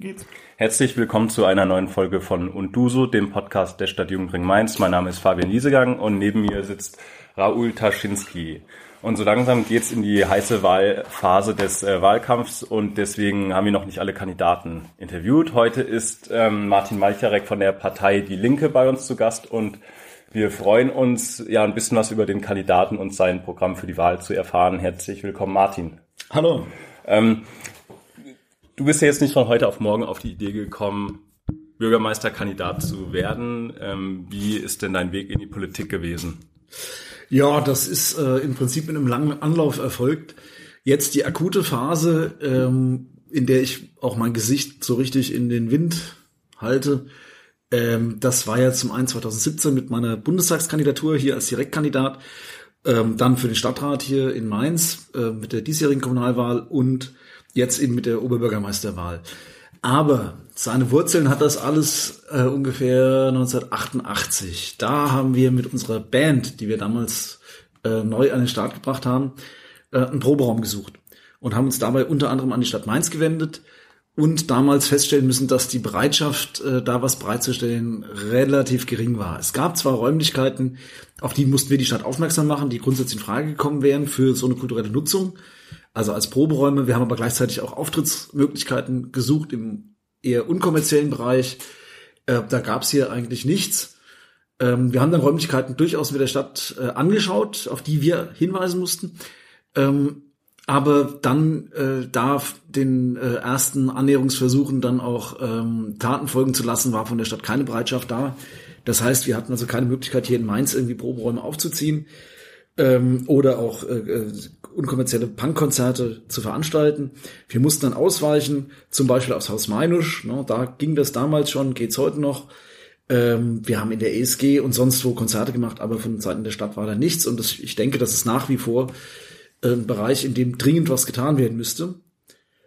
Geht's. Herzlich willkommen zu einer neuen Folge von Unduso, dem Podcast der Stadt Jugendring Mainz. Mein Name ist Fabian Liesegang und neben mir sitzt Raoul Taschinski. Und so langsam geht's in die heiße Wahlphase des äh, Wahlkampfs und deswegen haben wir noch nicht alle Kandidaten interviewt. Heute ist ähm, Martin Malcharek von der Partei Die Linke bei uns zu Gast und wir freuen uns, ja, ein bisschen was über den Kandidaten und sein Programm für die Wahl zu erfahren. Herzlich willkommen, Martin. Hallo. Ähm, Du bist ja jetzt nicht von heute auf morgen auf die Idee gekommen, Bürgermeisterkandidat zu werden. Ähm, wie ist denn dein Weg in die Politik gewesen? Ja, das ist äh, im Prinzip in einem langen Anlauf erfolgt. Jetzt die akute Phase, ähm, in der ich auch mein Gesicht so richtig in den Wind halte. Ähm, das war ja zum einen 2017 mit meiner Bundestagskandidatur hier als Direktkandidat, ähm, dann für den Stadtrat hier in Mainz äh, mit der diesjährigen Kommunalwahl und jetzt eben mit der Oberbürgermeisterwahl. Aber seine Wurzeln hat das alles äh, ungefähr 1988. Da haben wir mit unserer Band, die wir damals äh, neu an den Start gebracht haben, äh, einen Proberaum gesucht und haben uns dabei unter anderem an die Stadt Mainz gewendet und damals feststellen müssen, dass die Bereitschaft, äh, da was bereitzustellen, relativ gering war. Es gab zwar Räumlichkeiten, auf die mussten wir die Stadt aufmerksam machen, die grundsätzlich in Frage gekommen wären für so eine kulturelle Nutzung also als Proberäume. Wir haben aber gleichzeitig auch Auftrittsmöglichkeiten gesucht im eher unkommerziellen Bereich. Äh, da gab es hier eigentlich nichts. Ähm, wir haben dann Räumlichkeiten durchaus mit der Stadt äh, angeschaut, auf die wir hinweisen mussten. Ähm, aber dann äh, darf den äh, ersten Annäherungsversuchen dann auch ähm, Taten folgen zu lassen, war von der Stadt keine Bereitschaft da. Das heißt, wir hatten also keine Möglichkeit, hier in Mainz irgendwie Proberäume aufzuziehen ähm, oder auch äh, äh, unkommerzielle Punkkonzerte zu veranstalten. Wir mussten dann ausweichen, zum Beispiel aufs Haus Meinusch. Ne, da ging das damals schon, geht's heute noch. Ähm, wir haben in der ESG und sonst wo Konzerte gemacht, aber von Seiten der Stadt war da nichts. Und das, ich denke, das ist nach wie vor ein Bereich, in dem dringend was getan werden müsste.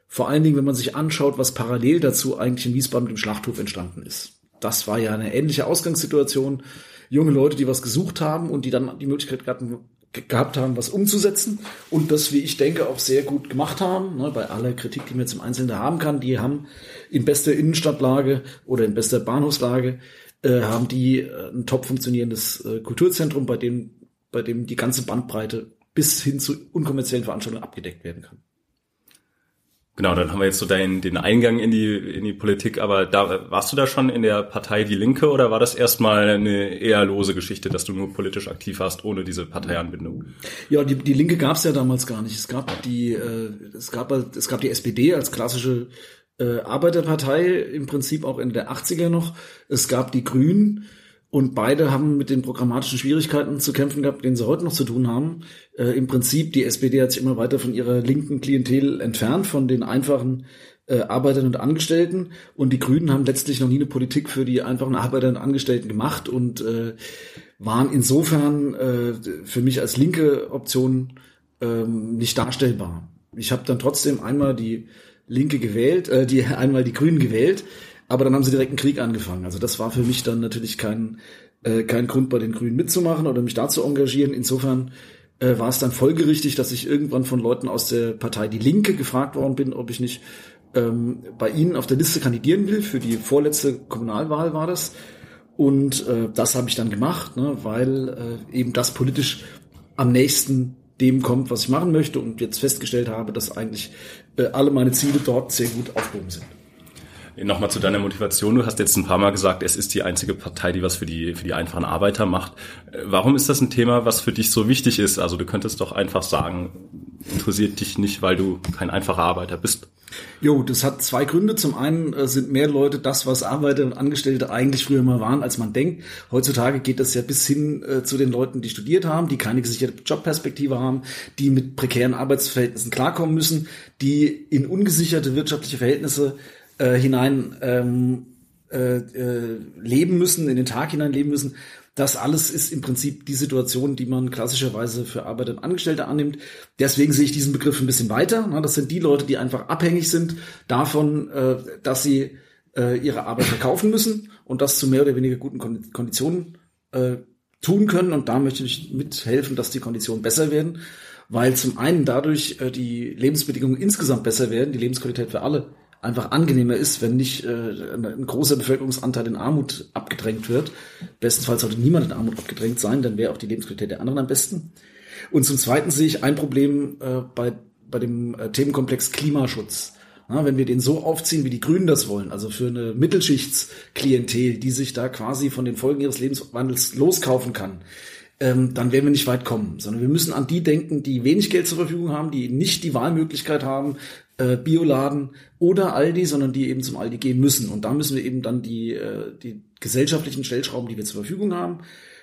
Vor allen Dingen, wenn man sich anschaut, was parallel dazu eigentlich in Wiesbaden mit dem Schlachthof entstanden ist. Das war ja eine ähnliche Ausgangssituation. Junge Leute, die was gesucht haben und die dann die Möglichkeit hatten, gehabt haben, was umzusetzen und das, wie ich denke, auch sehr gut gemacht haben. Ne, bei aller Kritik, die man im Einzelnen haben kann, die haben in bester Innenstadtlage oder in bester Bahnhofslage äh, haben die äh, ein top funktionierendes äh, Kulturzentrum, bei dem, bei dem die ganze Bandbreite bis hin zu unkommerziellen Veranstaltungen abgedeckt werden kann. Genau, dann haben wir jetzt so deinen, den Eingang in die, in die Politik, aber da warst du da schon in der Partei Die Linke oder war das erstmal eine eher lose Geschichte, dass du nur politisch aktiv warst, ohne diese Parteianbindung? Ja, die, die Linke gab es ja damals gar nicht. Es gab die, äh, es gab es gab die SPD als klassische äh, Arbeiterpartei, im Prinzip auch in der 80er noch. Es gab die Grünen, und beide haben mit den programmatischen Schwierigkeiten zu kämpfen gehabt, denen sie heute noch zu tun haben. Äh, Im Prinzip, die SPD hat sich immer weiter von ihrer linken Klientel entfernt, von den einfachen äh, Arbeitern und Angestellten. Und die Grünen haben letztlich noch nie eine Politik für die einfachen Arbeiter und Angestellten gemacht und äh, waren insofern äh, für mich als linke Option ähm, nicht darstellbar. Ich habe dann trotzdem einmal die Linke gewählt, äh, die einmal die Grünen gewählt aber dann haben sie direkt einen Krieg angefangen. Also das war für mich dann natürlich kein, äh, kein Grund, bei den Grünen mitzumachen oder mich da zu engagieren. Insofern äh, war es dann folgerichtig, dass ich irgendwann von Leuten aus der Partei Die Linke gefragt worden bin, ob ich nicht ähm, bei ihnen auf der Liste kandidieren will. Für die vorletzte Kommunalwahl war das. Und äh, das habe ich dann gemacht, ne, weil äh, eben das politisch am nächsten dem kommt, was ich machen möchte und jetzt festgestellt habe, dass eigentlich äh, alle meine Ziele dort sehr gut aufgehoben sind. Nochmal zu deiner Motivation. Du hast jetzt ein paar Mal gesagt, es ist die einzige Partei, die was für die, für die einfachen Arbeiter macht. Warum ist das ein Thema, was für dich so wichtig ist? Also du könntest doch einfach sagen, interessiert dich nicht, weil du kein einfacher Arbeiter bist. Jo, das hat zwei Gründe. Zum einen äh, sind mehr Leute das, was Arbeiter und Angestellte eigentlich früher mal waren, als man denkt. Heutzutage geht das ja bis hin äh, zu den Leuten, die studiert haben, die keine gesicherte Jobperspektive haben, die mit prekären Arbeitsverhältnissen klarkommen müssen, die in ungesicherte wirtschaftliche Verhältnisse äh, hinein ähm, äh, äh, leben müssen, in den Tag hinein leben müssen. Das alles ist im Prinzip die Situation, die man klassischerweise für Arbeiter und Angestellte annimmt. Deswegen sehe ich diesen Begriff ein bisschen weiter. Das sind die Leute, die einfach abhängig sind davon, äh, dass sie äh, ihre Arbeit verkaufen müssen und das zu mehr oder weniger guten Konditionen äh, tun können. Und da möchte ich mithelfen, dass die Konditionen besser werden, weil zum einen dadurch die Lebensbedingungen insgesamt besser werden, die Lebensqualität für alle einfach angenehmer ist, wenn nicht äh, ein großer Bevölkerungsanteil in Armut abgedrängt wird. Bestenfalls sollte niemand in Armut abgedrängt sein, dann wäre auch die Lebensqualität der anderen am besten. Und zum Zweiten sehe ich ein Problem äh, bei, bei dem äh, Themenkomplex Klimaschutz. Ja, wenn wir den so aufziehen, wie die Grünen das wollen, also für eine Mittelschichtsklientel, die sich da quasi von den Folgen ihres Lebenswandels loskaufen kann, ähm, dann werden wir nicht weit kommen, sondern wir müssen an die denken, die wenig Geld zur Verfügung haben, die nicht die Wahlmöglichkeit haben, äh, Bioladen oder Aldi, sondern die eben zum Aldi gehen müssen. Und da müssen wir eben dann die, äh, die gesellschaftlichen Stellschrauben, die wir zur Verfügung haben,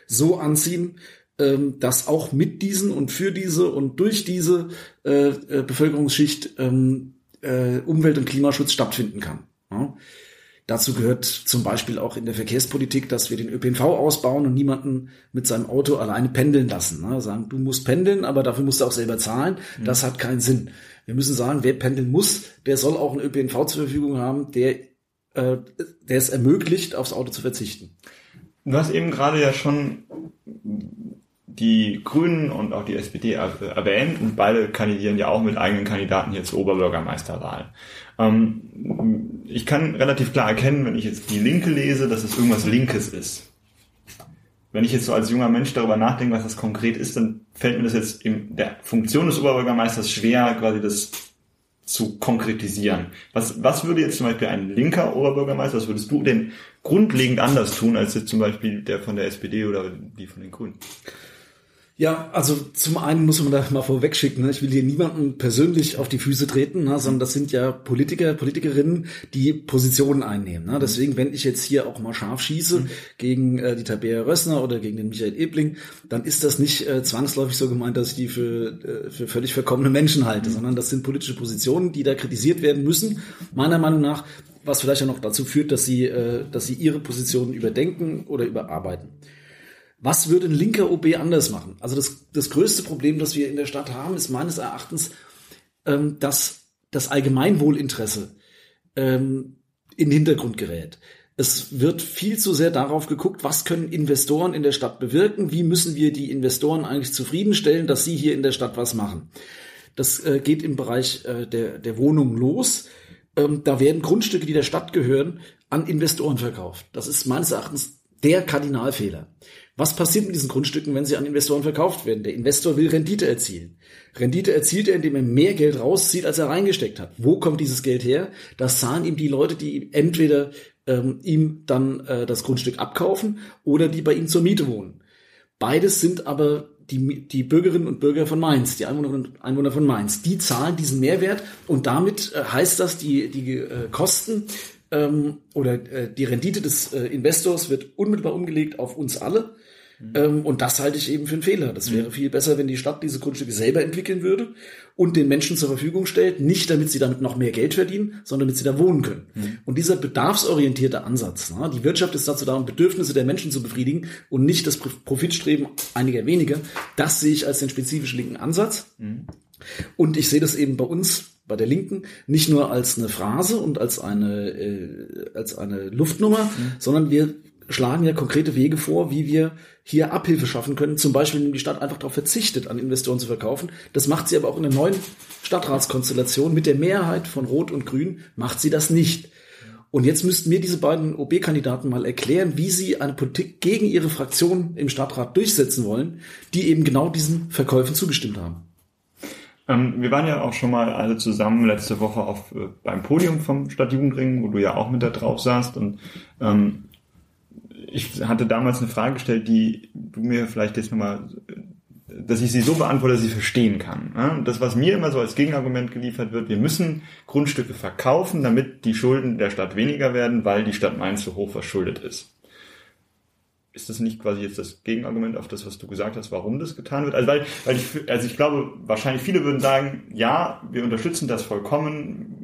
so anziehen, ähm, dass auch mit diesen und für diese und durch diese äh, äh, Bevölkerungsschicht ähm, äh, Umwelt- und Klimaschutz stattfinden kann. Ja? Dazu gehört zum Beispiel auch in der Verkehrspolitik, dass wir den ÖPNV ausbauen und niemanden mit seinem Auto alleine pendeln lassen. Ne? Sagen, du musst pendeln, aber dafür musst du auch selber zahlen. Mhm. Das hat keinen Sinn. Wir müssen sagen, wer pendeln muss, der soll auch einen ÖPNV zur Verfügung haben, der, äh, der es ermöglicht, aufs Auto zu verzichten. Du hast eben gerade ja schon die Grünen und auch die SPD erwähnt und beide kandidieren ja auch mit eigenen Kandidaten hier zur Oberbürgermeisterwahl. Ähm, ich kann relativ klar erkennen, wenn ich jetzt die Linke lese, dass es irgendwas Linkes ist. Wenn ich jetzt so als junger Mensch darüber nachdenke, was das konkret ist, dann fällt mir das jetzt in der Funktion des Oberbürgermeisters schwer, quasi das zu konkretisieren. Was, was würde jetzt zum Beispiel ein linker Oberbürgermeister, was würdest du denn grundlegend anders tun, als jetzt zum Beispiel der von der SPD oder die von den Grünen? Ja, also zum einen muss man da mal vorwegschicken, ne? ich will hier niemanden persönlich auf die Füße treten, ne? sondern das sind ja Politiker, Politikerinnen, die Positionen einnehmen. Ne? Deswegen, wenn ich jetzt hier auch mal scharf schieße mhm. gegen äh, die Tabea Rössner oder gegen den Michael Ebling, dann ist das nicht äh, zwangsläufig so gemeint, dass ich die für, äh, für völlig verkommene Menschen halte, mhm. sondern das sind politische Positionen, die da kritisiert werden müssen, meiner Meinung nach, was vielleicht auch noch dazu führt, dass sie, äh, dass sie ihre Positionen überdenken oder überarbeiten. Was würde ein linker OB anders machen? Also das, das größte Problem, das wir in der Stadt haben, ist meines Erachtens, ähm, dass das Allgemeinwohlinteresse ähm, in den Hintergrund gerät. Es wird viel zu sehr darauf geguckt, was können Investoren in der Stadt bewirken, wie müssen wir die Investoren eigentlich zufriedenstellen, dass sie hier in der Stadt was machen. Das äh, geht im Bereich äh, der, der Wohnungen los. Ähm, da werden Grundstücke, die der Stadt gehören, an Investoren verkauft. Das ist meines Erachtens der Kardinalfehler. Was passiert mit diesen Grundstücken, wenn sie an Investoren verkauft werden? Der Investor will Rendite erzielen. Rendite erzielt er, indem er mehr Geld rauszieht, als er reingesteckt hat. Wo kommt dieses Geld her? Das zahlen ihm die Leute, die entweder ähm, ihm dann äh, das Grundstück abkaufen oder die bei ihm zur Miete wohnen. Beides sind aber die, die Bürgerinnen und Bürger von Mainz, die Einwohnerinnen und Einwohner von Mainz. Die zahlen diesen Mehrwert und damit äh, heißt das, die, die äh, Kosten ähm, oder äh, die Rendite des äh, Investors wird unmittelbar umgelegt auf uns alle Mhm. Ähm, und das halte ich eben für einen Fehler. Das wäre mhm. viel besser, wenn die Stadt diese Grundstücke selber entwickeln würde und den Menschen zur Verfügung stellt, nicht damit sie damit noch mehr Geld verdienen, sondern damit sie da wohnen können. Mhm. Und dieser bedarfsorientierte Ansatz, na, die Wirtschaft ist dazu da, um Bedürfnisse der Menschen zu befriedigen und nicht das Profitstreben einiger weniger, das sehe ich als den spezifisch linken Ansatz. Mhm. Und ich sehe das eben bei uns bei der Linken nicht nur als eine Phrase und als eine äh, als eine Luftnummer, mhm. sondern wir schlagen ja konkrete Wege vor, wie wir hier Abhilfe schaffen können. Zum Beispiel, indem die Stadt einfach darauf verzichtet, an Investoren zu verkaufen. Das macht sie aber auch in der neuen Stadtratskonstellation. Mit der Mehrheit von Rot und Grün macht sie das nicht. Und jetzt müssten mir diese beiden OB-Kandidaten mal erklären, wie sie eine Politik gegen ihre Fraktion im Stadtrat durchsetzen wollen, die eben genau diesen Verkäufen zugestimmt haben. Ähm, wir waren ja auch schon mal alle zusammen letzte Woche auf, äh, beim Podium vom Stadtjugendring, wo du ja auch mit da drauf saßt. Und ähm, ich hatte damals eine Frage gestellt, die du mir vielleicht jetzt nochmal, dass ich sie so beantworte, dass ich sie verstehen kann. Das, was mir immer so als Gegenargument geliefert wird, wir müssen Grundstücke verkaufen, damit die Schulden der Stadt weniger werden, weil die Stadt Mainz so hoch verschuldet ist. Ist das nicht quasi jetzt das Gegenargument auf das, was du gesagt hast, warum das getan wird? Also, weil, weil ich, also ich glaube, wahrscheinlich viele würden sagen, ja, wir unterstützen das vollkommen,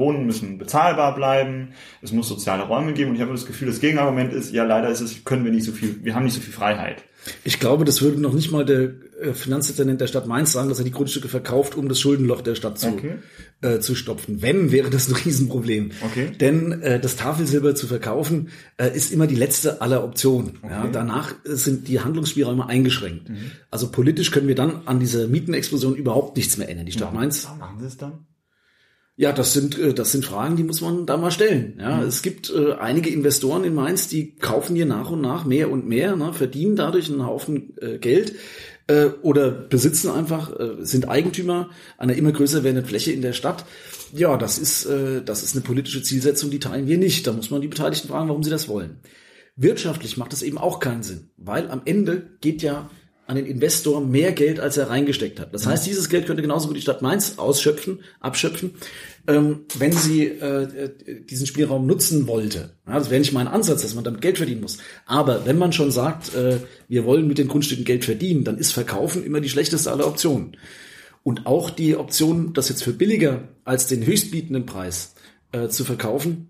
Wohnen müssen bezahlbar bleiben, es muss soziale Räume geben und ich habe das Gefühl, das Gegenargument ist, ja leider ist es, können wir nicht so viel, wir haben nicht so viel Freiheit. Ich glaube, das würde noch nicht mal der äh, Finanzdezernent der Stadt Mainz sagen, dass er die Grundstücke verkauft, um das Schuldenloch der Stadt zu, okay. äh, zu stopfen. Wenn, wäre das ein Riesenproblem. Okay. Denn äh, das Tafelsilber zu verkaufen äh, ist immer die letzte aller Optionen. Okay. Ja, danach sind die Handlungsspielräume eingeschränkt. Mhm. Also politisch können wir dann an dieser Mietenexplosion überhaupt nichts mehr ändern. Die Stadt Mainz. Warum machen Sie es dann? Ja, das sind äh, das sind Fragen, die muss man da mal stellen. Ja, mhm. es gibt äh, einige Investoren in Mainz, die kaufen hier nach und nach mehr und mehr, ne, verdienen dadurch einen Haufen äh, Geld äh, oder besitzen einfach äh, sind Eigentümer einer immer größer werdenden Fläche in der Stadt. Ja, das ist äh, das ist eine politische Zielsetzung, die teilen wir nicht. Da muss man die Beteiligten fragen, warum sie das wollen. Wirtschaftlich macht das eben auch keinen Sinn, weil am Ende geht ja an den Investor mehr Geld, als er reingesteckt hat. Das heißt, dieses Geld könnte genauso gut die Stadt Mainz ausschöpfen, abschöpfen, ähm, wenn sie äh, diesen Spielraum nutzen wollte. Ja, das wäre nicht mein Ansatz, dass man damit Geld verdienen muss. Aber wenn man schon sagt, äh, wir wollen mit den Grundstücken Geld verdienen, dann ist Verkaufen immer die schlechteste aller Optionen. Und auch die Option, das jetzt für billiger als den höchstbietenden Preis äh, zu verkaufen,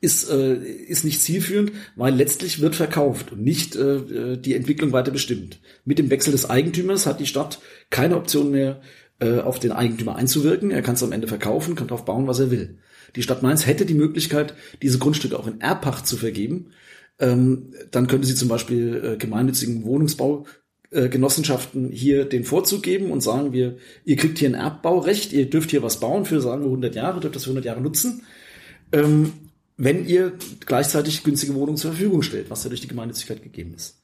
ist, äh, ist nicht zielführend, weil letztlich wird verkauft und nicht äh, die Entwicklung weiter bestimmt. Mit dem Wechsel des Eigentümers hat die Stadt keine Option mehr, äh, auf den Eigentümer einzuwirken. Er kann es am Ende verkaufen, kann darauf bauen, was er will. Die Stadt Mainz hätte die Möglichkeit, diese Grundstücke auch in Erbpacht zu vergeben. Ähm, dann könnte sie zum Beispiel äh, gemeinnützigen Wohnungsbau äh, Genossenschaften hier den Vorzug geben und sagen wir, ihr kriegt hier ein Erbbaurecht, ihr dürft hier was bauen für, sagen wir, 100 Jahre, dürft das für 100 Jahre nutzen. Ähm, wenn ihr gleichzeitig günstige Wohnungen zur Verfügung stellt, was ja durch die Gemeinnützigkeit gegeben ist.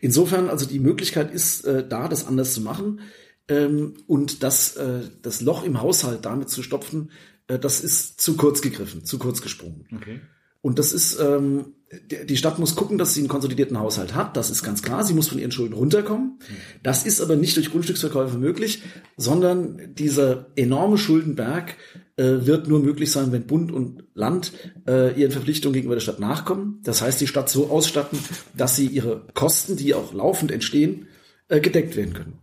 Insofern also die Möglichkeit ist äh, da, das anders zu machen ähm, und das, äh, das Loch im Haushalt damit zu stopfen, äh, das ist zu kurz gegriffen, zu kurz gesprungen. Okay. Und das ist, ähm, die Stadt muss gucken, dass sie einen konsolidierten Haushalt hat. Das ist ganz klar. Sie muss von ihren Schulden runterkommen. Das ist aber nicht durch Grundstücksverkäufe möglich, sondern dieser enorme Schuldenberg äh, wird nur möglich sein, wenn Bund und Land äh, ihren Verpflichtungen gegenüber der Stadt nachkommen. Das heißt, die Stadt so ausstatten, dass sie ihre Kosten, die auch laufend entstehen, äh, gedeckt werden können.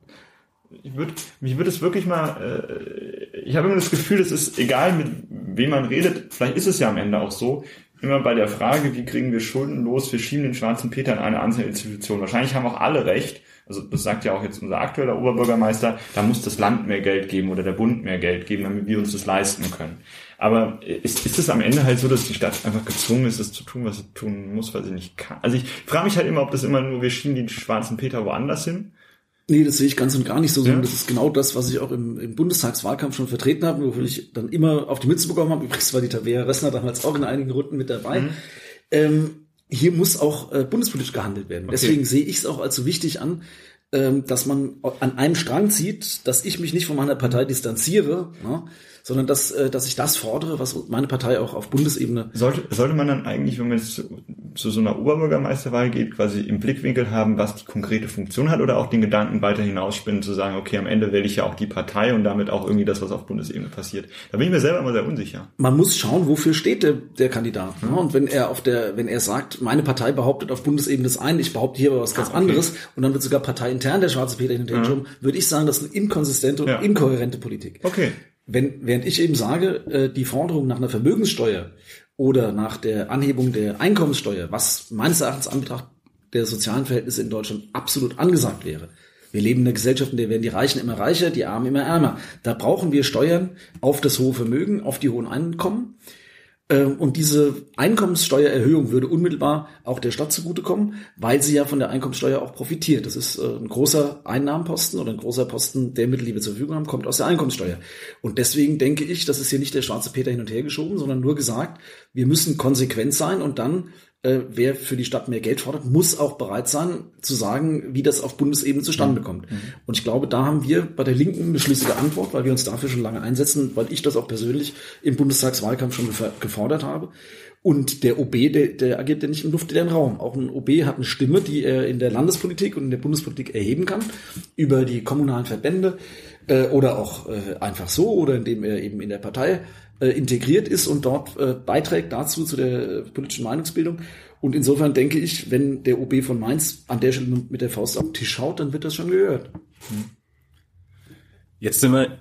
Ich würde, mich würde es wirklich mal, äh, ich habe immer das Gefühl, es ist egal, mit wem man redet, vielleicht ist es ja am Ende auch so, immer bei der Frage, wie kriegen wir Schulden los, wir schieben den schwarzen Peter in eine einzelne Institution. Wahrscheinlich haben auch alle recht, also das sagt ja auch jetzt unser aktueller Oberbürgermeister, da muss das Land mehr Geld geben oder der Bund mehr Geld geben, damit wir uns das leisten können. Aber ist, ist es am Ende halt so, dass die Stadt einfach gezwungen ist, das zu tun, was sie tun muss, weil sie nicht kann? Also ich frage mich halt immer, ob das immer nur, wir schieben den schwarzen Peter woanders hin Nee, das sehe ich ganz und gar nicht so, sondern ja. das ist genau das, was ich auch im, im Bundestagswahlkampf schon vertreten habe, wofür ich dann immer auf die Mütze bekommen habe. Übrigens war die Tabea Ressner damals auch in einigen Runden mit dabei. Mhm. Ähm, hier muss auch äh, bundespolitisch gehandelt werden. Okay. Deswegen sehe ich es auch als so wichtig an, ähm, dass man an einem Strang zieht, dass ich mich nicht von meiner Partei distanziere, ne, sondern dass, äh, dass ich das fordere, was meine Partei auch auf Bundesebene. Sollte, sollte man dann eigentlich, wenn man jetzt zu, zu so einer Oberbürgermeisterwahl geht, quasi im Blickwinkel haben, was die konkrete Funktion hat oder auch den Gedanken weiter hinausspinnen, zu sagen, okay, am Ende wähle ich ja auch die Partei und damit auch irgendwie das, was auf Bundesebene passiert. Da bin ich mir selber immer sehr unsicher. Man muss schauen, wofür steht der, der Kandidat. Ne? Mhm. Und wenn er auf der, wenn er sagt, meine Partei behauptet auf Bundesebene das eine, ich behaupte hier aber was ganz ah, okay. anderes und dann wird sogar parteiintern der schwarze Peter hinter mhm. würde ich sagen, das ist eine inkonsistente und ja. inkohärente Politik. Okay. Wenn, während ich eben sage, äh, die Forderung nach einer Vermögenssteuer oder nach der Anhebung der Einkommenssteuer, was meines Erachtens anbetracht der sozialen Verhältnisse in Deutschland absolut angesagt wäre. Wir leben in einer Gesellschaft, in der werden die Reichen immer reicher, die Armen immer ärmer. Da brauchen wir Steuern auf das hohe Vermögen, auf die hohen Einkommen. Ähm, und diese Einkommenssteuererhöhung würde unmittelbar auch der Stadt zugutekommen, weil sie ja von der Einkommenssteuer auch profitiert. Das ist äh, ein großer Einnahmenposten oder ein großer Posten, der Mittel, die wir zur Verfügung haben, kommt aus der Einkommenssteuer. Und deswegen denke ich, das ist hier nicht der schwarze Peter hin und her geschoben, sondern nur gesagt, wir müssen konsequent sein und dann äh, wer für die Stadt mehr Geld fordert, muss auch bereit sein zu sagen, wie das auf Bundesebene zustande mhm. kommt. Mhm. Und ich glaube, da haben wir bei der Linken eine schlüssige Antwort, weil wir uns dafür schon lange einsetzen, weil ich das auch persönlich im Bundestagswahlkampf schon gefordert habe. Und der OB, der, der agiert ja nicht im luftleeren Raum. Auch ein OB hat eine Stimme, die er in der Landespolitik und in der Bundespolitik erheben kann, über die kommunalen Verbände äh, oder auch äh, einfach so oder indem er eben in der Partei äh, integriert ist und dort äh, beiträgt dazu zu der äh, politischen Meinungsbildung. Und insofern denke ich, wenn der OB von Mainz an der Stelle mit der Faust auf den Tisch schaut, dann wird das schon gehört. Jetzt sind wir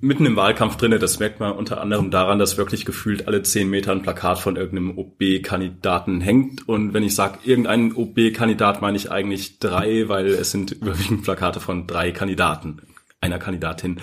mitten im Wahlkampf drinne. Das merkt man unter anderem daran, dass wirklich gefühlt alle zehn Meter ein Plakat von irgendeinem OB-Kandidaten hängt. Und wenn ich sage irgendein OB-Kandidat, meine ich eigentlich drei, weil es sind überwiegend Plakate von drei Kandidaten. Einer Kandidatin.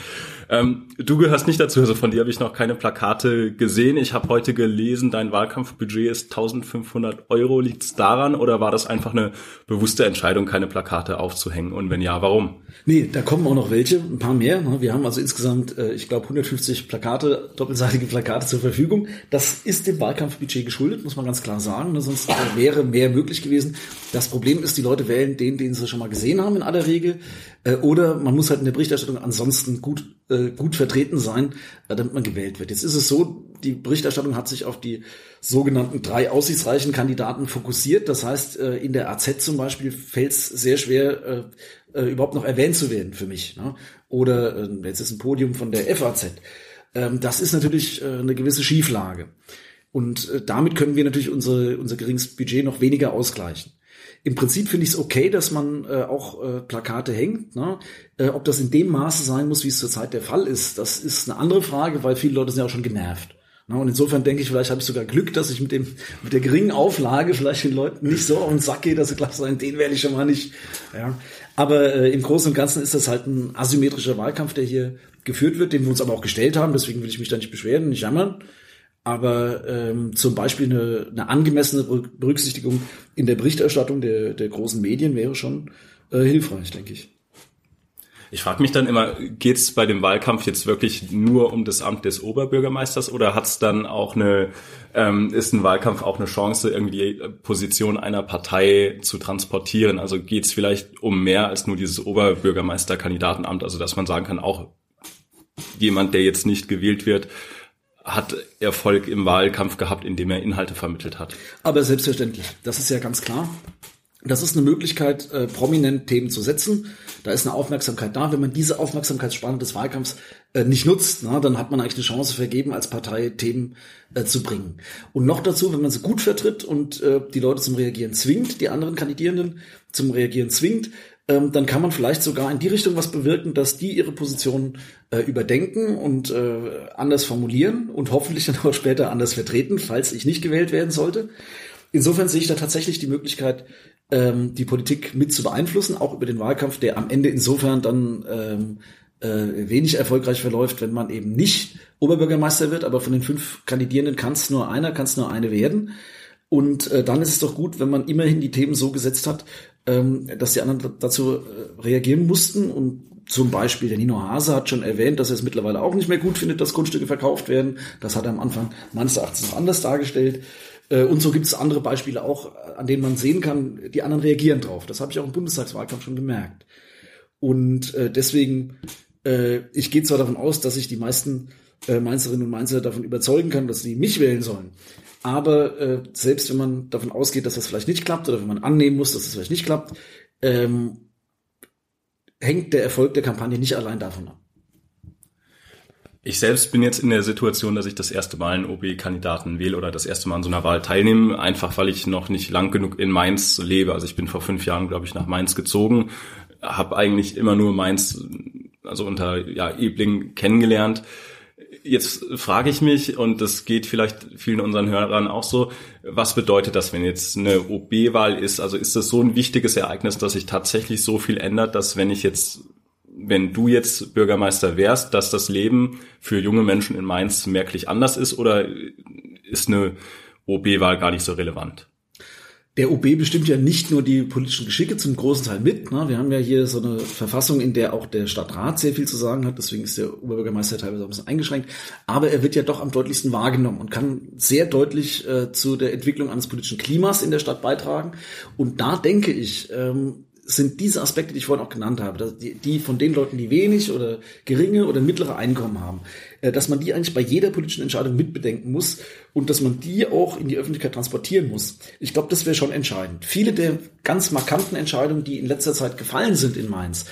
Ähm, du gehörst nicht dazu, also von dir habe ich noch keine Plakate gesehen. Ich habe heute gelesen, dein Wahlkampfbudget ist 1500 Euro. Liegt es daran oder war das einfach eine bewusste Entscheidung, keine Plakate aufzuhängen? Und wenn ja, warum? Nee, da kommen auch noch welche, ein paar mehr. Ne? Wir haben also insgesamt, äh, ich glaube, 150 Plakate, doppelseitige Plakate zur Verfügung. Das ist dem Wahlkampfbudget geschuldet, muss man ganz klar sagen. Ne? Sonst wäre mehr möglich gewesen. Das Problem ist, die Leute wählen den, den sie schon mal gesehen haben in aller Regel. Äh, oder man muss halt in der Berichterstattung ansonsten gut, äh, gut vertreten sein, damit man gewählt wird. Jetzt ist es so, die Berichterstattung hat sich auf die sogenannten drei aussichtsreichen Kandidaten fokussiert. Das heißt, in der AZ zum Beispiel fällt es sehr schwer, äh, überhaupt noch erwähnt zu werden für mich. Ne? Oder äh, jetzt ist ein Podium von der FAZ. Ähm, das ist natürlich äh, eine gewisse Schieflage. Und äh, damit können wir natürlich unsere, unser geringes Budget noch weniger ausgleichen. Im Prinzip finde ich es okay, dass man äh, auch äh, Plakate hängt. Ne? Äh, ob das in dem Maße sein muss, wie es zurzeit der Fall ist, das ist eine andere Frage, weil viele Leute sind ja auch schon genervt. Ne? Und insofern denke ich, vielleicht habe ich sogar Glück, dass ich mit dem mit der geringen Auflage vielleicht den Leuten nicht so auf den Sack gehe, dass sie gleich sagen, den werde ich schon mal nicht. Ja. Aber äh, im Großen und Ganzen ist das halt ein asymmetrischer Wahlkampf, der hier geführt wird, den wir uns aber auch gestellt haben. Deswegen will ich mich da nicht beschweren, nicht jammern. Aber ähm, zum Beispiel eine, eine angemessene Berücksichtigung in der Berichterstattung der, der großen Medien wäre schon äh, hilfreich, denke ich. Ich frage mich dann immer, geht es bei dem Wahlkampf jetzt wirklich nur um das Amt des Oberbürgermeisters oder hat es dann auch eine, ähm, ist ein Wahlkampf auch eine Chance, irgendwie Position einer Partei zu transportieren? Also geht es vielleicht um mehr als nur dieses Oberbürgermeisterkandidatenamt, also dass man sagen kann, auch jemand, der jetzt nicht gewählt wird, hat Erfolg im Wahlkampf gehabt, indem er Inhalte vermittelt hat. Aber selbstverständlich, das ist ja ganz klar. Das ist eine Möglichkeit, äh, prominent Themen zu setzen. Da ist eine Aufmerksamkeit da. Wenn man diese Aufmerksamkeitsspanne des Wahlkampfs äh, nicht nutzt, na, dann hat man eigentlich eine Chance vergeben, als Partei Themen äh, zu bringen. Und noch dazu, wenn man sie gut vertritt und äh, die Leute zum Reagieren zwingt, die anderen Kandidierenden zum Reagieren zwingt, ähm, dann kann man vielleicht sogar in die Richtung was bewirken, dass die ihre Position äh, überdenken und äh, anders formulieren und hoffentlich dann auch später anders vertreten, falls ich nicht gewählt werden sollte. Insofern sehe ich da tatsächlich die Möglichkeit, ähm, die Politik mit zu beeinflussen, auch über den Wahlkampf, der am Ende insofern dann ähm, äh, wenig erfolgreich verläuft, wenn man eben nicht Oberbürgermeister wird, aber von den fünf Kandidierenden kann es nur einer, kann es nur eine werden. Und äh, dann ist es doch gut, wenn man immerhin die Themen so gesetzt hat, ähm, dass die anderen dazu äh, reagieren mussten. Und zum Beispiel der Nino Hase hat schon erwähnt, dass er es mittlerweile auch nicht mehr gut findet, dass Grundstücke verkauft werden. Das hat er am Anfang meines Erachtens noch anders dargestellt. Äh, und so gibt es andere Beispiele auch, an denen man sehen kann, die anderen reagieren drauf. Das habe ich auch im Bundestagswahlkampf schon gemerkt. Und äh, deswegen, äh, ich gehe zwar davon aus, dass ich die meisten äh, Mainzerinnen und Mainzer davon überzeugen kann, dass sie mich wählen sollen. Aber äh, selbst wenn man davon ausgeht, dass das vielleicht nicht klappt oder wenn man annehmen muss, dass das vielleicht nicht klappt, ähm, hängt der Erfolg der Kampagne nicht allein davon ab. Ich selbst bin jetzt in der Situation, dass ich das erste Mal einen OB-Kandidaten wähle oder das erste Mal an so einer Wahl teilnehme, einfach weil ich noch nicht lang genug in Mainz lebe. Also ich bin vor fünf Jahren, glaube ich, nach Mainz gezogen, habe eigentlich immer nur Mainz, also unter ja, Ebling kennengelernt. Jetzt frage ich mich, und das geht vielleicht vielen unseren Hörern auch so, was bedeutet das, wenn jetzt eine OB-Wahl ist? Also ist das so ein wichtiges Ereignis, dass sich tatsächlich so viel ändert, dass wenn ich jetzt wenn du jetzt Bürgermeister wärst, dass das Leben für junge Menschen in Mainz merklich anders ist oder ist eine OB-Wahl gar nicht so relevant? Der OB bestimmt ja nicht nur die politischen Geschicke zum großen Teil mit. Ne? Wir haben ja hier so eine Verfassung, in der auch der Stadtrat sehr viel zu sagen hat. Deswegen ist der Oberbürgermeister teilweise ein bisschen eingeschränkt. Aber er wird ja doch am deutlichsten wahrgenommen und kann sehr deutlich äh, zu der Entwicklung eines politischen Klimas in der Stadt beitragen. Und da denke ich, ähm, sind diese Aspekte, die ich vorhin auch genannt habe, die, die von den Leuten, die wenig oder geringe oder mittlere Einkommen haben, dass man die eigentlich bei jeder politischen Entscheidung mitbedenken muss und dass man die auch in die Öffentlichkeit transportieren muss. Ich glaube, das wäre schon entscheidend. Viele der ganz markanten Entscheidungen, die in letzter Zeit gefallen sind in Mainz,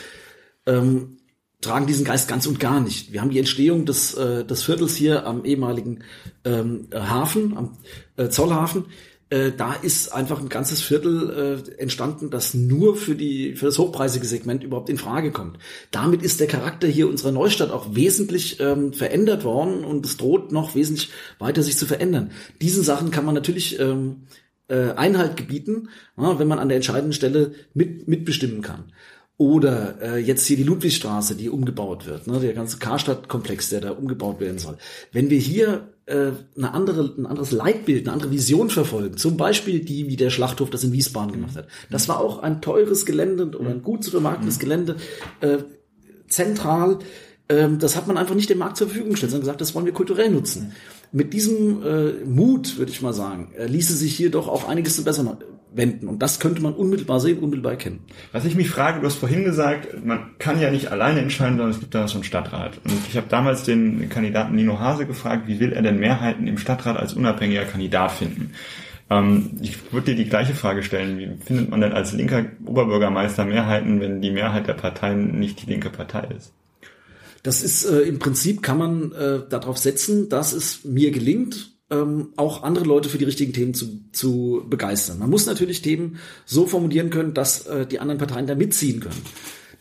ähm, tragen diesen Geist ganz und gar nicht. Wir haben die Entstehung des, äh, des Viertels hier am ehemaligen ähm, Hafen, am äh, Zollhafen, äh, da ist einfach ein ganzes Viertel äh, entstanden, das nur für die für das hochpreisige Segment überhaupt in Frage kommt. Damit ist der Charakter hier unserer Neustadt auch wesentlich ähm, verändert worden und es droht noch wesentlich weiter sich zu verändern. Diesen Sachen kann man natürlich ähm, äh, Einhalt gebieten, ja, wenn man an der entscheidenden Stelle mit, mitbestimmen kann. Oder äh, jetzt hier die Ludwigstraße, die umgebaut wird, ne, der ganze Karstadt-Komplex, der da umgebaut werden soll. Wenn wir hier äh, eine andere, ein anderes Leitbild, eine andere Vision verfolgen, zum Beispiel die, wie der Schlachthof das in Wiesbaden gemacht hat. Das war auch ein teures Gelände oder ein gut zu vermarktendes Gelände, äh, zentral. Ähm, das hat man einfach nicht dem Markt zur Verfügung gestellt, sondern gesagt, das wollen wir kulturell nutzen. Mit diesem äh, Mut, würde ich mal sagen, äh, ließe sich hier doch auch einiges zu besser wenden. Und das könnte man unmittelbar sehen, unmittelbar erkennen. Was ich mich frage, du hast vorhin gesagt, man kann ja nicht alleine entscheiden, sondern es gibt da so einen Stadtrat. Und ich habe damals den Kandidaten Nino Hase gefragt, wie will er denn Mehrheiten im Stadtrat als unabhängiger Kandidat finden? Ähm, ich würde dir die gleiche Frage stellen. Wie findet man denn als linker Oberbürgermeister Mehrheiten, wenn die Mehrheit der Parteien nicht die linke Partei ist? Das ist äh, im Prinzip kann man äh, darauf setzen, dass es mir gelingt, ähm, auch andere Leute für die richtigen Themen zu, zu begeistern. Man muss natürlich Themen so formulieren können, dass äh, die anderen Parteien da mitziehen können